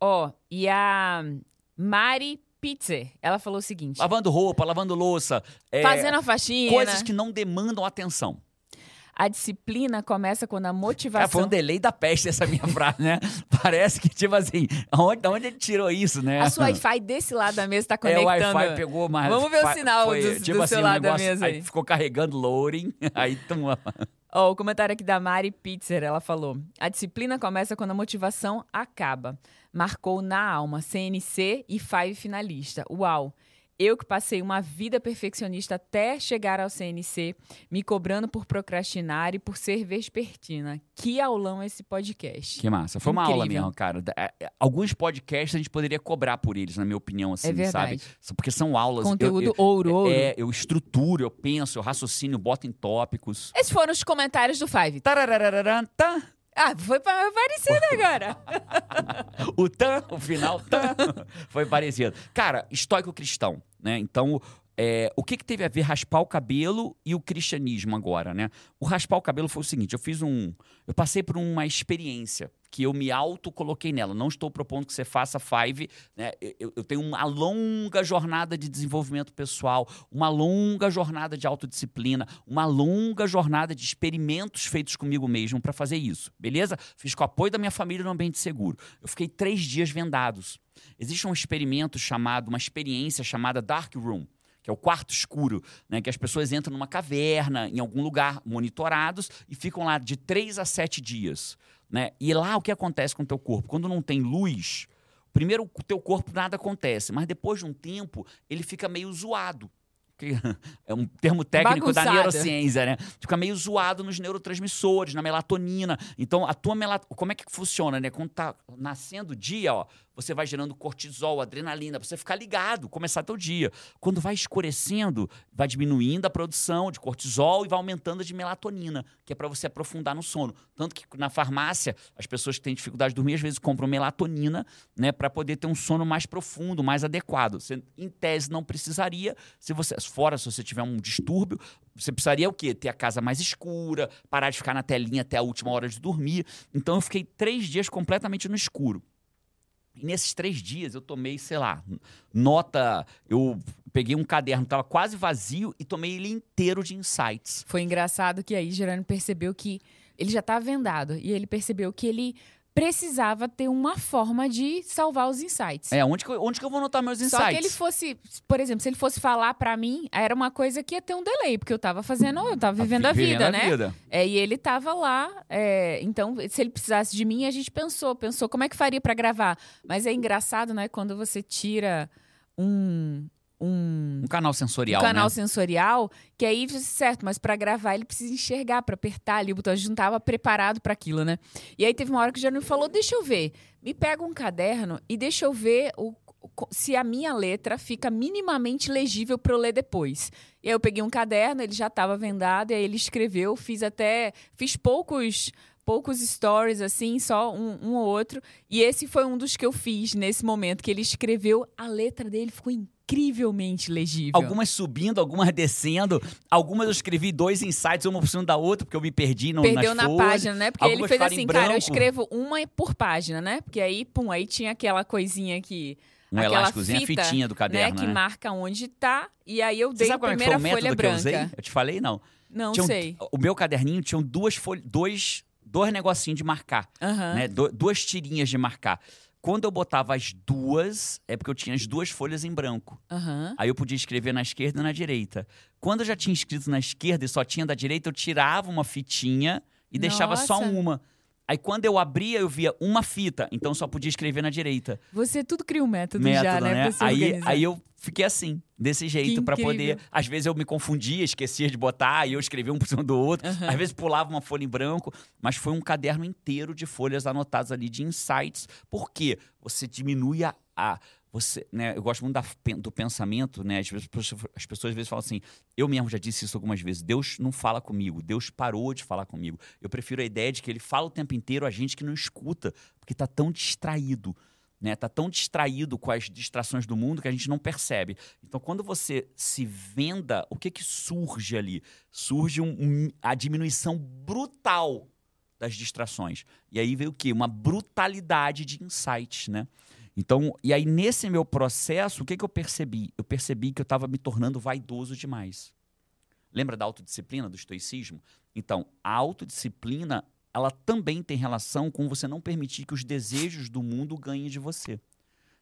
Ó, e a Mari Pitzer, ela falou o seguinte: Lavando roupa, lavando louça. é, fazendo a faxina. Coisas que não demandam atenção. A disciplina começa quando a É, foi motivação. um delay da peste essa minha frase, né? Parece que, tipo assim, aonde, de onde ele tirou isso, né? A sua Wi-Fi desse lado da mesa tá É, o conectando. Wi-Fi pegou mais. Vamos ver o sinal foi, do- tipo do assim, seu um lado da negócio, mesa aí. ficou carregando loading, aí tamo... Ó, o comentário aqui da Mari Pitzer, ela falou: A disciplina começa quando a motivação acaba. Marcou na alma, CNC e Five finalista. Uau! Eu que passei uma vida perfeccionista até chegar ao CNC, me cobrando por procrastinar e por ser vespertina. Que aulão esse podcast. Que massa. Foi uma aula Incrível. mesmo, cara. É, é, Alguns podcasts a gente poderia cobrar por eles, na minha opinião, assim, É verdade. sabe? Porque são aulas. eu- Conteúdo eu, ouro, ouro. É, eu estruturo, eu penso, eu raciocínio, boto em tópicos. Esses foram os comentários do Five. Tarararararam, tá. Ah, foi pa- parecido agora. O tan, o final, tan, foi parecido. Cara, estoico cristão, né? Então, é, o que, que teve a ver raspar o cabelo e o cristianismo agora, né? O raspar o cabelo foi o seguinte: eu fiz um. Eu passei por uma experiência que eu me auto-coloquei nela. Não estou propondo que você faça five, né? Eu, eu tenho uma longa jornada de desenvolvimento pessoal, uma longa jornada de autodisciplina, uma longa jornada de experimentos feitos comigo mesmo para fazer isso, beleza? Fiz com o apoio da minha família no ambiente seguro. Eu fiquei três dias vendados. Existe um experimento chamado, uma experiência chamada Dark Room que é o quarto escuro, né, que as pessoas entram numa caverna, em algum lugar, monitorados, e ficam lá de três a sete dias. Né? E lá o que acontece com o teu corpo? Quando não tem luz, primeiro o teu corpo nada acontece, mas depois de um tempo ele fica meio zoado. Que é um termo técnico da Bagunçado. neurociência, né? Fica meio zoado nos neurotransmissores, na melatonina. Então, a tua melatonina. Como é que funciona, né? Quando tá nascendo o dia, ó, você vai gerando cortisol, adrenalina, pra você ficar ligado, começar teu dia. Quando vai escurecendo, vai diminuindo a produção de cortisol e vai aumentando a de melatonina, que é para você aprofundar no sono. Tanto que na farmácia, as pessoas que têm dificuldade de dormir, às vezes compram melatonina, né, para poder ter um sono mais profundo, mais adequado. Você, em tese, não precisaria, se você, fora se você tiver um distúrbio, você precisaria o quê? Ter a casa mais escura, parar de ficar na telinha até a última hora de dormir. Então eu fiquei três dias completamente no escuro. E nesses três dias eu tomei, sei lá, nota. Eu peguei um caderno, estava quase vazio e tomei ele inteiro de insights. Foi engraçado que aí Gerônimo percebeu que ele já estava vendado e ele percebeu que ele precisava ter uma forma de salvar os insights. É, onde que, eu, onde que eu vou notar meus insights? Só que ele fosse, por exemplo, se ele fosse falar pra mim, era uma coisa que ia ter um delay, porque eu tava fazendo, eu tava vivendo a Vivendo vida, a né? vida. É, e ele tava lá, é, então, se ele precisasse de mim, a gente pensou, pensou como é que faria pra gravar. Mas é engraçado, né, quando você tira um, um, Um canal sensorial, um canal né? sensorial, que aí, certo, mas pra gravar ele precisa enxergar, pra apertar ali o botão. A gente não tava preparado pra aquilo, né? E aí teve uma hora que o Jerônimo falou: deixa eu ver, me pega um caderno e deixa eu ver o, se a minha letra fica minimamente legível pra eu ler depois. E aí eu peguei um caderno, ele já tava vendado, e aí ele escreveu, fiz até. Fiz poucos. Poucos stories, assim, só um, um ou outro. E esse foi um dos que eu fiz nesse momento, que ele escreveu. A letra dele ficou incrivelmente legível. Algumas subindo, algumas descendo. Algumas eu escrevi dois insights, uma por cima da outra, porque eu me perdi no, Perdeu na folhas. página, né? Porque ele Algumas fez ficaram em assim, cara, eu escrevo uma por página, né? Porque aí, pum, aí tinha aquela coisinha que. Um elásticozinho, a fita, fitinha do caderno, né? né? Que marca onde tá. E aí eu dei a é primeira o método folha que eu branca. usei? Eu te falei, não. Não Tinham- sei. O meu caderninho tinha duas folhas, dois, dois negocinhos de marcar, né? Du- duas tirinhas de marcar. Quando eu botava as duas, é porque eu tinha as duas folhas em branco. Aham. Aí eu podia escrever na esquerda e na direita. Quando eu já tinha escrito na esquerda e só tinha da direita, eu tirava uma fitinha e deixava só Nossa. uma. Aí quando eu abria, eu via uma fita, então só podia escrever na direita. Você tudo cria um método, Método, já, né? né? Aí, organizar. aí eu fiquei assim, desse jeito, pra incrível. poder. Às vezes eu me confundia, esquecia de botar, aí eu escrevia um por cima do outro. Aham. Às vezes pulava uma folha em branco, mas foi um caderno inteiro de folhas anotadas ali de insights. Por quê? Você diminui a. a- você, né, eu gosto muito da do pensamento, né? Às vezes, as pessoas às vezes falam assim, eu mesmo já disse isso algumas vezes, Deus não fala comigo, Deus parou de falar comigo. Eu prefiro a ideia de que ele fala o tempo inteiro a gente que não escuta, porque tá tão distraído né? Tá tão distraído com as distrações do mundo que a gente não percebe. Então, quando você se venda, o que que surge ali? Surge um- um- a diminuição brutal das distrações. E aí veio o quê? Uma brutalidade de insights, né? Então, e aí nesse meu processo, o que que eu percebi? Eu percebi que eu estava me tornando vaidoso demais. Lembra da autodisciplina, do estoicismo? Então, a autodisciplina, ela também tem relação com você não permitir que os desejos do mundo ganhem de você.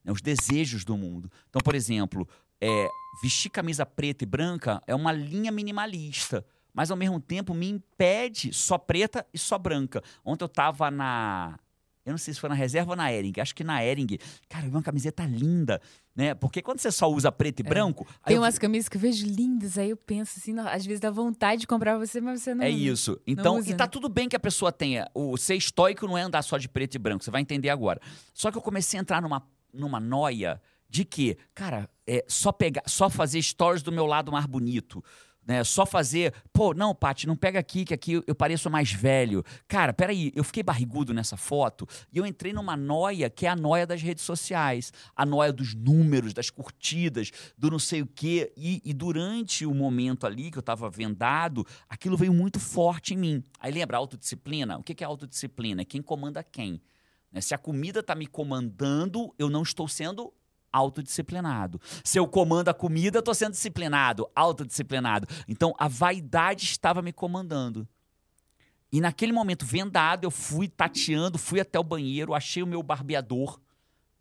né? Os desejos do mundo. Então, por exemplo, é, vestir camisa preta e branca é uma linha minimalista, mas ao mesmo tempo me impede só preta e só branca. Ontem eu tava na. Eu não sei se foi na reserva ou na Ering. Acho que na Ering. Cara, uma camiseta linda, né? Porque quando você só usa preto e branco. aí Tem eu umas camisas que eu vejo lindas, aí eu penso assim, não, às vezes dá vontade de comprar pra você, mas você não É isso. Então, usa, e tá né? tudo bem que a pessoa tenha. O ser estoico não é andar só de preto e branco, você vai entender agora. Só que eu comecei a entrar numa, numa noia de que, cara, é só pegar, só fazer stories do meu lado mais bonito. Né, só fazer, pô, não, Paty, não pega aqui, que aqui eu pareço mais velho. Cara, peraí, eu fiquei barrigudo nessa foto e eu entrei numa noia que é a noia das redes sociais, a noia dos números, das curtidas, do não sei o quê. E, e durante o momento ali que eu tava vendado, aquilo veio muito forte em mim. Aí lembra, autodisciplina? O que é autodisciplina? É quem comanda quem. Né, Se a comida tá me comandando, eu não estou sendo autodisciplinado. Se eu comando a comida, eu tô sendo disciplinado, autodisciplinado. Então a vaidade estava me comandando. E naquele momento, vendado, eu fui tateando, fui até o banheiro, achei o meu barbeador,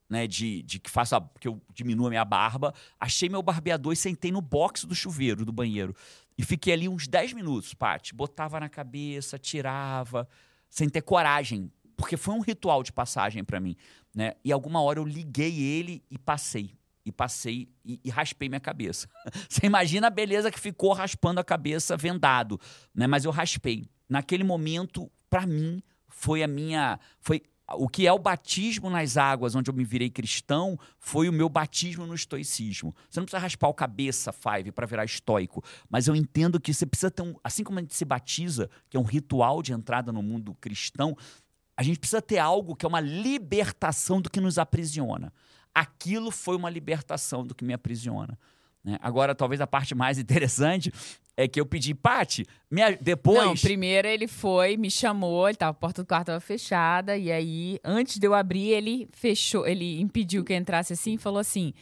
né, de, de que faça que eu diminua minha barba, achei meu barbeador e sentei no box do chuveiro do banheiro. E fiquei ali uns 10 minutos, Paty. Botava na cabeça, tirava, sem ter coragem, porque foi um ritual de passagem para mim, né? E alguma hora eu liguei ele e passei. E passei e, e raspei minha cabeça. Você imagina a beleza que ficou raspando a cabeça vendado, né? Mas eu raspei. Naquele momento, para mim, foi a minha. Foi o que é o batismo nas águas, onde eu me virei cristão, foi o meu batismo no estoicismo. Você não precisa raspar o cabeça, Five, para virar estoico. Mas eu entendo que você precisa ter um. Assim como a gente se batiza, que é um ritual de entrada no mundo cristão, a gente precisa ter algo que é uma libertação do que nos aprisiona. Aquilo foi uma libertação do que me aprisiona. né? Agora, talvez a parte mais interessante é que eu pedi, Pati, me- depois. Não, primeiro ele foi, me chamou, ele tava, a porta do quarto tava fechada, e aí, antes de eu abrir, ele fechou, ele impediu que eu entrasse assim e falou assim: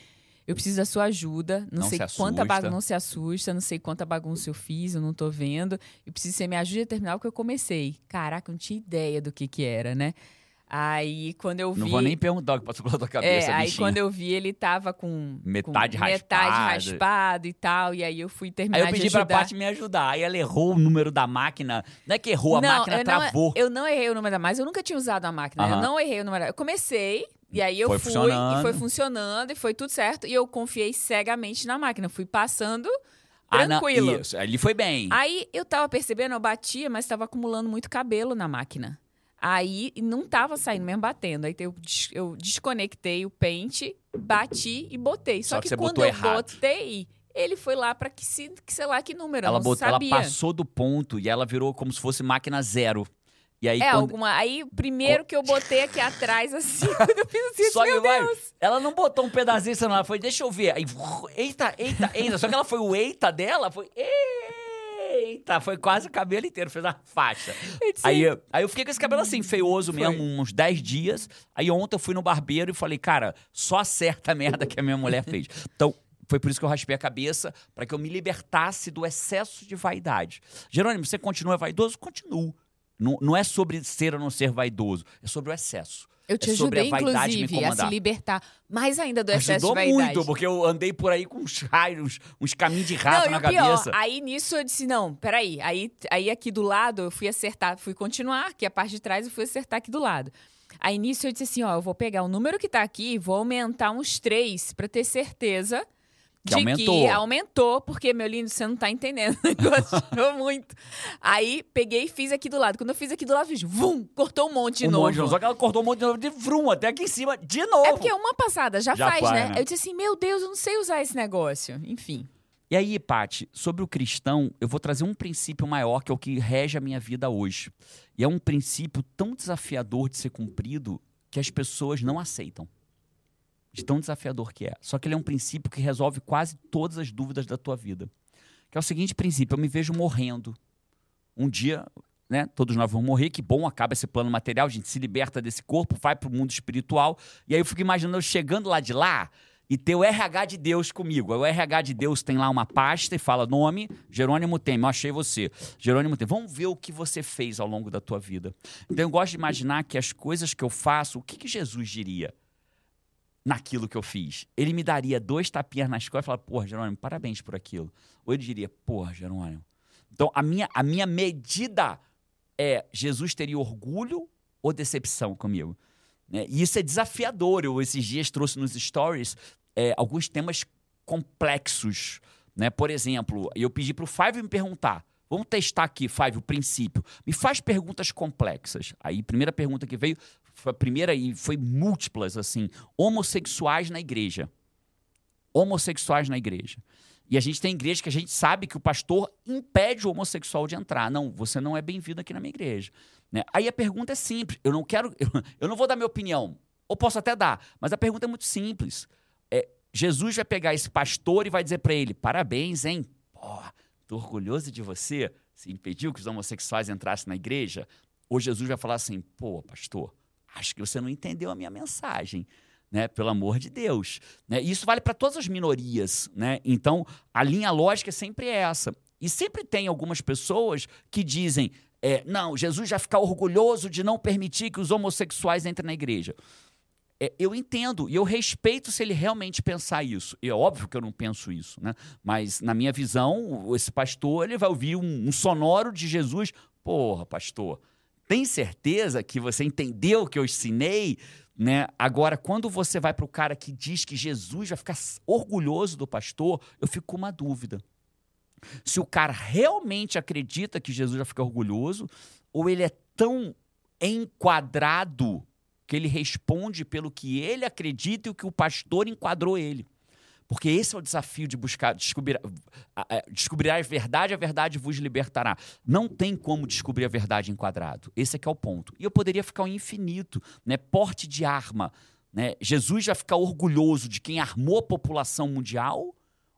Eu preciso da sua ajuda. Não, Não sei se quanta assusta." bagunça, não se assusta, não sei quanta bagunça eu fiz, eu não tô vendo. Eu preciso que você me ajude a terminar o que eu comecei. Caraca, eu não tinha ideia do que que era, né? Aí, quando eu vi. Não vou nem perguntar o que passou pela tua cabeça, É, aí bichinha. quando eu vi, ele tava com. Metade com Metade raspado. raspado e tal. E aí eu fui terminar Aí eu pedi de pra. Paty me ajudar. Aí ela errou o número da máquina. Não é que errou, a máquina eu travou. Não, eu não errei o número da máquina, eu nunca tinha usado a máquina. Eu Aham. não errei o número. Eu comecei, e aí eu Foi fui, e foi funcionando, e foi tudo certo. E eu confiei cegamente na máquina. Fui passando Ah, não, tranquilo. isso, ali foi bem. Aí eu tava percebendo, eu batia, mas tava acumulando muito cabelo na máquina. Aí não tava saindo mesmo batendo. Aí eu, eu desconectei o pente, bati e botei. Só, Só que que, quando eu errado. botei, ele foi lá pra que, se, que sei lá que número. ela, botou, ela passou do ponto e ela virou como se fosse máquina zero. E aí, É, quando... alguma. Aí, o primeiro que eu botei aqui atrás, assim, quando eu fiz assim, Só que meu vai, Deus. ela não botou um pedacinho, senão ela foi, deixa eu ver. Aí, eita, eita, eita. Só que ela foi o eita dela, foi. Eita, foi quase o cabelo inteiro, fez uma faixa. Aí, eu- aí eu fiquei com esse cabelo assim, feioso Foi. mesmo, uns 10 dias. Aí ontem eu fui no barbeiro e falei, cara, só acerta a merda que a minha mulher fez. Então, foi por isso que eu raspei a cabeça, para que eu me libertasse do excesso de vaidade. Jerônimo, você continua vaidoso? Continuo. Não, não é sobre ser ou não ser vaidoso, é sobre o excesso. Eu te é sobre ajudei, a vaidade me inclusive, a se libertar mais ainda do excesso Ajudou de vaidade. muito, porque eu andei por aí com uns raios, uns caminhos de rato não, na pior, cabeça. aí nisso eu disse, não, peraí. Aí, aí aqui do lado eu fui acertar, fui continuar, que a parte de trás eu fui acertar aqui do lado. Aí nisso eu disse assim, ó, eu vou pegar o número que tá aqui e vou aumentar uns três pra ter certeza Que de aumentou. que aumentou, porque, meu lindo, você não tá entendendo. O negócio muito. Aí peguei e fiz aqui do lado. Quando eu fiz aqui do lado, fiz, vum, cortou um monte de um novo. monte de Só que ela cortou um monte de novo de vrum, até aqui em cima, de novo. É porque uma passada já, Já faz, faz, né? né? Eu disse assim, meu Deus, eu não sei usar esse negócio. Enfim. E aí, Pati, sobre o cristão, eu vou trazer um princípio maior, que é o que rege a minha vida hoje. E é um princípio tão desafiador de ser cumprido que as pessoas não aceitam. De tão desafiador que é. Só que ele é um princípio que resolve quase todas as dúvidas da tua vida. Que é o seguinte princípio: eu me vejo morrendo. Um dia, né, todos nós vamos morrer, que bom, acaba esse plano material, a gente se liberta desse corpo, vai para o mundo espiritual. E aí eu fico imaginando eu chegando lá de lá e ter o RH de Deus comigo. O RH de Deus tem lá uma pasta e fala: nome, Jerônimo Temer, eu achei você. Jerônimo Temer, vamos ver o que você fez ao longo da tua vida. Então eu gosto de imaginar que as coisas que eu faço, o que, que Jesus diria? Naquilo que eu fiz. Ele me daria dois tapinhas na escola e falar, porra, Jerônimo, parabéns por aquilo. Ou ele diria, porra, Jerônimo. Então, a minha, a minha medida é, Jesus teria orgulho ou decepção comigo? Né? E isso é desafiador. Eu, esses dias, trouxe nos stories é, alguns temas complexos. Né? Por exemplo, eu pedi para o Five me perguntar, Vamos testar aqui, Five, o princípio. Me faz perguntas complexas. Aí, primeira pergunta que veio, foi a primeira e foi múltiplas, assim. Homossexuais na igreja. Homossexuais na igreja. E a gente tem igreja que a gente sabe que o pastor impede o homossexual de entrar. Não, você não é bem-vindo aqui na minha igreja. Né? Aí a pergunta é simples. Eu não quero. Eu, não vou dar minha opinião. Ou posso até dar, mas a pergunta é muito simples. É, Jesus vai pegar esse pastor e vai dizer para ele: parabéns, hein? Tô orgulhoso de você. Se impediu que os homossexuais entrassem na igreja. Ou Jesus vai falar assim: pô, pastor, acho que você não entendeu a minha mensagem. Né, pelo amor de Deus. Né? E isso vale para todas as minorias. Né? Então, a linha lógica é sempre essa. E sempre tem algumas pessoas que dizem: é, não, Jesus já fica orgulhoso de não permitir que os homossexuais entrem na igreja. É, eu entendo e eu respeito se ele realmente pensar isso. E é óbvio que eu não penso isso, né? Mas, na minha visão, esse pastor ele vai ouvir um, um sonoro de Jesus. Porra, pastor, tem certeza que você entendeu o que eu ensinei? Né? Agora, quando você vai para o cara que diz que Jesus vai ficar orgulhoso do pastor, eu fico com uma dúvida. Se o cara realmente acredita que Jesus vai ficar orgulhoso, ou ele é tão enquadrado que ele responde pelo que ele acredita e o que o pastor enquadrou ele. Porque esse é o desafio de buscar, descobrir, descobrir a verdade, a verdade vos libertará. Não tem como descobrir a verdade enquadrado. Esse é que é o ponto. E eu poderia ficar o infinito, né? Porte de arma. Né? Jesus vai ficar orgulhoso de quem armou a população mundial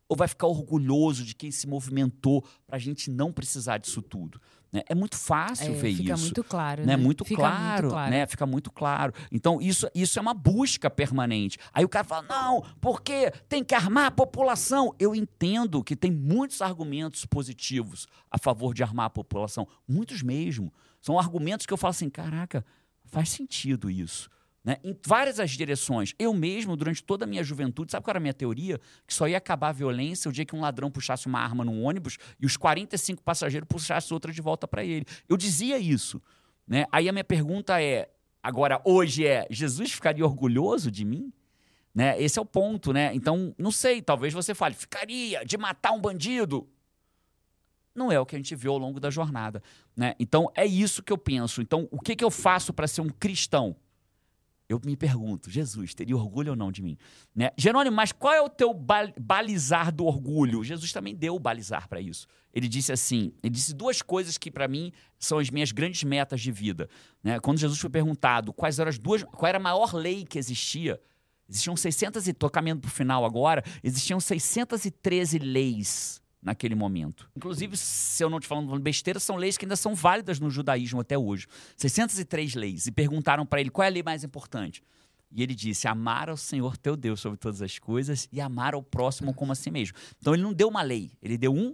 ou vai ficar orgulhoso de quem se movimentou para a gente não precisar disso tudo? Né? É muito fácil É, ver fica isso. muito claro, né? né? Muito, Fica claro, muito claro. né? Fica muito claro. Então, isso, isso é uma busca permanente. Aí o cara fala, não, porque tem que armar a população. Eu entendo que tem muitos argumentos positivos a favor de armar a população. Muitos mesmo. São argumentos que eu falo assim, caraca, faz sentido isso. Né? Em várias as direções. Eu mesmo, durante toda a minha juventude, sabe qual era a minha teoria? Que só ia acabar a violência o dia que um ladrão puxasse uma arma num ônibus e os 45 passageiros puxassem outra de volta para ele. Eu dizia isso. Né? Aí a minha pergunta é, agora, hoje é, Jesus ficaria orgulhoso de mim? Né? Esse é o ponto, né? Então, não sei, talvez você fale, ficaria de matar um bandido? Não é o que a gente viu ao longo da jornada, né? Então, é isso que eu penso. Então, o que, que eu faço para ser um cristão? Eu me pergunto, Jesus teria orgulho ou não de mim? Né? Jerônimo, mas qual é o teu ba- balizar do orgulho? Jesus também deu o balizar para isso. Ele disse assim, ele disse duas coisas que para mim são as minhas grandes metas de vida. Né? Quando Jesus foi perguntado quais eram as duas, qual era a maior lei que existia, existiam 600 e estou caminhando para o final agora, existiam 613 leis naquele momento. Inclusive, se eu não te falando besteira, são leis que ainda são válidas no judaísmo até hoje. 603 leis. E perguntaram para ele qual é a lei mais importante. E ele disse: amar ao Senhor teu Deus sobre todas as coisas e amar ao próximo como a si mesmo. Então ele não deu uma lei, ele deu um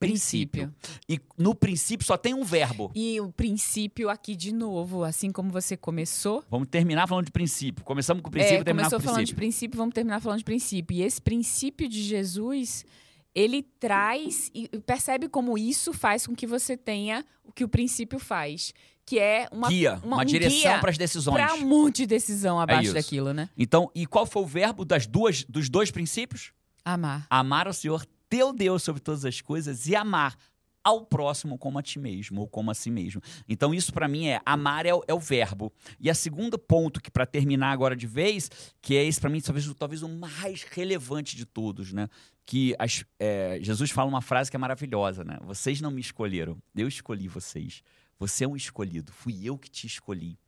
princípio. E no princípio só tem um verbo. E o princípio aqui de novo, assim como você começou. Vamos terminar falando de princípio. Começamos com o princípio, é, terminar com o começou falando de princípio. princípio, vamos terminar falando de princípio. E esse princípio de Jesus, ele traz e percebe como isso faz com que você tenha o que o princípio faz, que é uma guia, uma, um direção para as decisões. para um monte de decisão abaixo isso. daquilo, né? Então, e qual foi o verbo das duas, dos dois princípios? Amar. Amar ao Senhor, teu Deus, sobre todas as coisas e amar ao próximo como a ti mesmo ou como a si mesmo. Então isso para mim é amar é o, é o verbo. E a segundo ponto que para terminar agora de vez, que é esse para mim talvez, talvez o mais relevante de todos, né? Que as, é, Jesus fala uma frase que é maravilhosa, né? Vocês não me escolheram, eu escolhi vocês. Você é um escolhido, fui eu que te escolhi.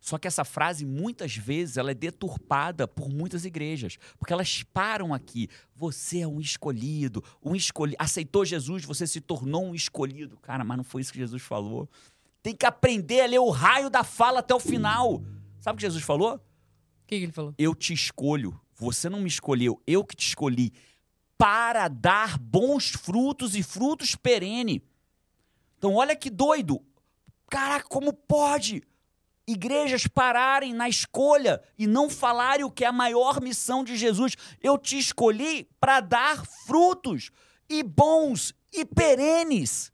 Só que essa frase, muitas vezes, ela é deturpada por muitas igrejas, porque elas param aqui. Você é um escolhido, um escolhido. Aceitou Jesus, você se tornou um escolhido. Cara, mas não foi isso que Jesus falou. Tem que aprender a ler o raio da fala até o final. Sabe o que Jesus falou? O que, que ele falou? Eu te escolho. Você não me escolheu, eu que te escolhi para dar bons frutos e frutos perene. Então, olha que doido. Caraca, como pode? Igrejas pararem na escolha e não falarem o que é a maior missão de Jesus. Eu te escolhi para dar frutos e bons e perenes.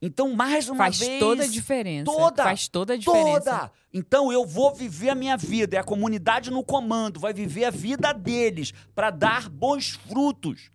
Então, mais uma Faz vez. toda a diferença. Toda. Faz toda a diferença. Toda! Então eu vou viver a minha vida, é a comunidade no comando, vai viver a vida deles para dar bons frutos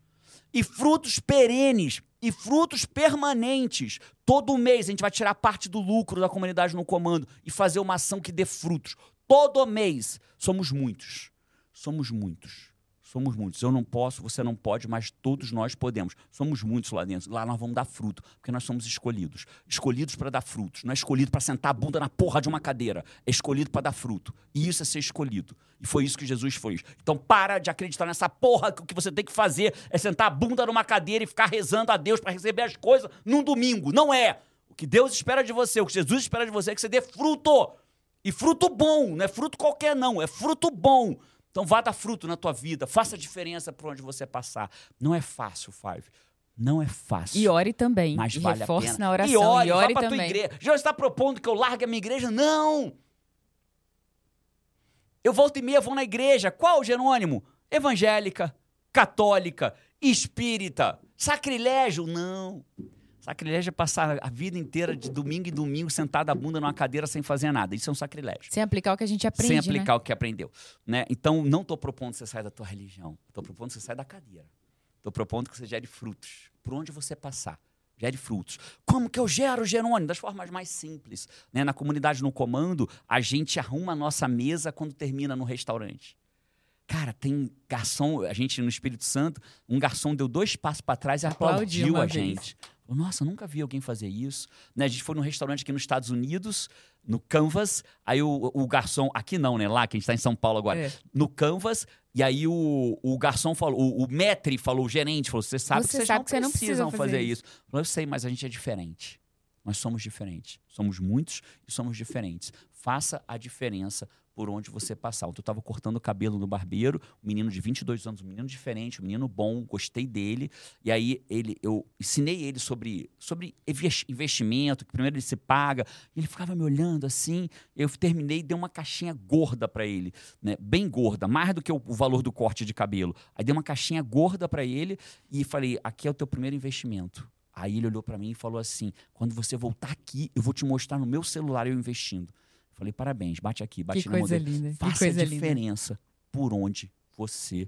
e frutos perenes e frutos permanentes. Todo mês a gente vai tirar parte do lucro da comunidade no comando e fazer uma ação que dê frutos. Todo mês. Somos muitos. Somos muitos. Somos muitos. Eu não posso, você não pode, mas todos nós podemos. Somos muitos lá dentro. Lá nós vamos dar fruto, porque nós somos escolhidos. Escolhidos para dar frutos. Não é escolhido para sentar a bunda na porra de uma cadeira. É escolhido para dar fruto. E isso é ser escolhido. E foi isso que Jesus fez. Então para de acreditar nessa porra que o que você tem que fazer é sentar a bunda numa cadeira e ficar rezando a Deus para receber as coisas num domingo. Não é. O que Deus espera de você, o que Jesus espera de você é que você dê fruto. E fruto bom, não é fruto qualquer não, é fruto bom. Então vá dar fruto na tua vida, faça a diferença por onde você passar. Não é fácil, Five. Não é fácil. E ore também. Mas e vale reforce a pena. na oração. E ore, e ore vá pra também. tua igreja. Já está propondo que eu largue a minha igreja? Não! Eu volto e meia vou na igreja. Qual, Jerônimo? Evangélica, católica, espírita. Sacrilégio? Não. Sacrilégio é passar a vida inteira de domingo em domingo sentado a bunda numa cadeira sem fazer nada. Isso é um sacrilégio. Sem aplicar o que a gente aprende, sem né? aplicar o que aprendeu. Né? Então, não estou propondo que você saia da tua religião. Estou propondo que você saia da cadeira. Estou propondo que você gere frutos. Por onde você passar, gere frutos. Como que eu gero, Jerônimo? Das formas mais simples. Né? Na comunidade no comando, a gente arruma a nossa mesa quando termina no restaurante. Cara, tem garçom, a gente no Espírito Santo, um garçom deu dois passos para trás e Aplaudiu aplaudiu a vez. gente. Falou, Nossa, nunca vi alguém fazer isso. Né? A gente foi num restaurante aqui nos Estados Unidos, no Canvas, aí o, o garçom, aqui não, né? Lá, que a gente está em São Paulo agora, É. no Canvas, e aí o, o garçom falou, o, o maître falou, o gerente falou, você sabe Você que vocês sabe não que você não precisa precisam fazer fazer isso." isso. Falou, eu sei, mas a gente é diferente. Nós somos diferentes. Somos muitos e somos diferentes. Faça a diferença por onde você passar. Eu estava cortando o cabelo no barbeiro, um menino de 22 anos, um menino diferente, um menino bom, gostei dele. E aí ele, eu ensinei ele sobre, sobre inves- investimento, que primeiro ele se paga. Ele ficava me olhando assim. Eu terminei e dei uma caixinha gorda para ele, né? bem gorda, mais do que o valor do corte de cabelo. Aí dei uma caixinha gorda para ele e falei: aqui é o teu primeiro investimento. Aí ele olhou para mim e falou assim: quando você voltar aqui, eu vou te mostrar no meu celular eu investindo. Falei, parabéns, bate aqui, bate Que na coisa modelo. linda. Que Faça coisa a linda. diferença por onde você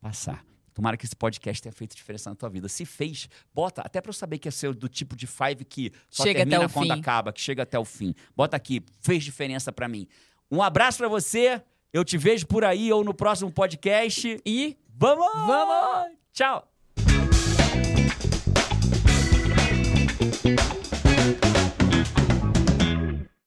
passar. Tomara que esse podcast tenha feito diferença na tua vida. Se fez, bota, até para eu saber que é seu do tipo de five que só Chega termina quando fim. acaba, que chega até o fim. Bota aqui, fez diferença para mim. Um abraço para você. Eu te vejo por aí ou no próximo podcast. E Vamos! Vamos! Tchau!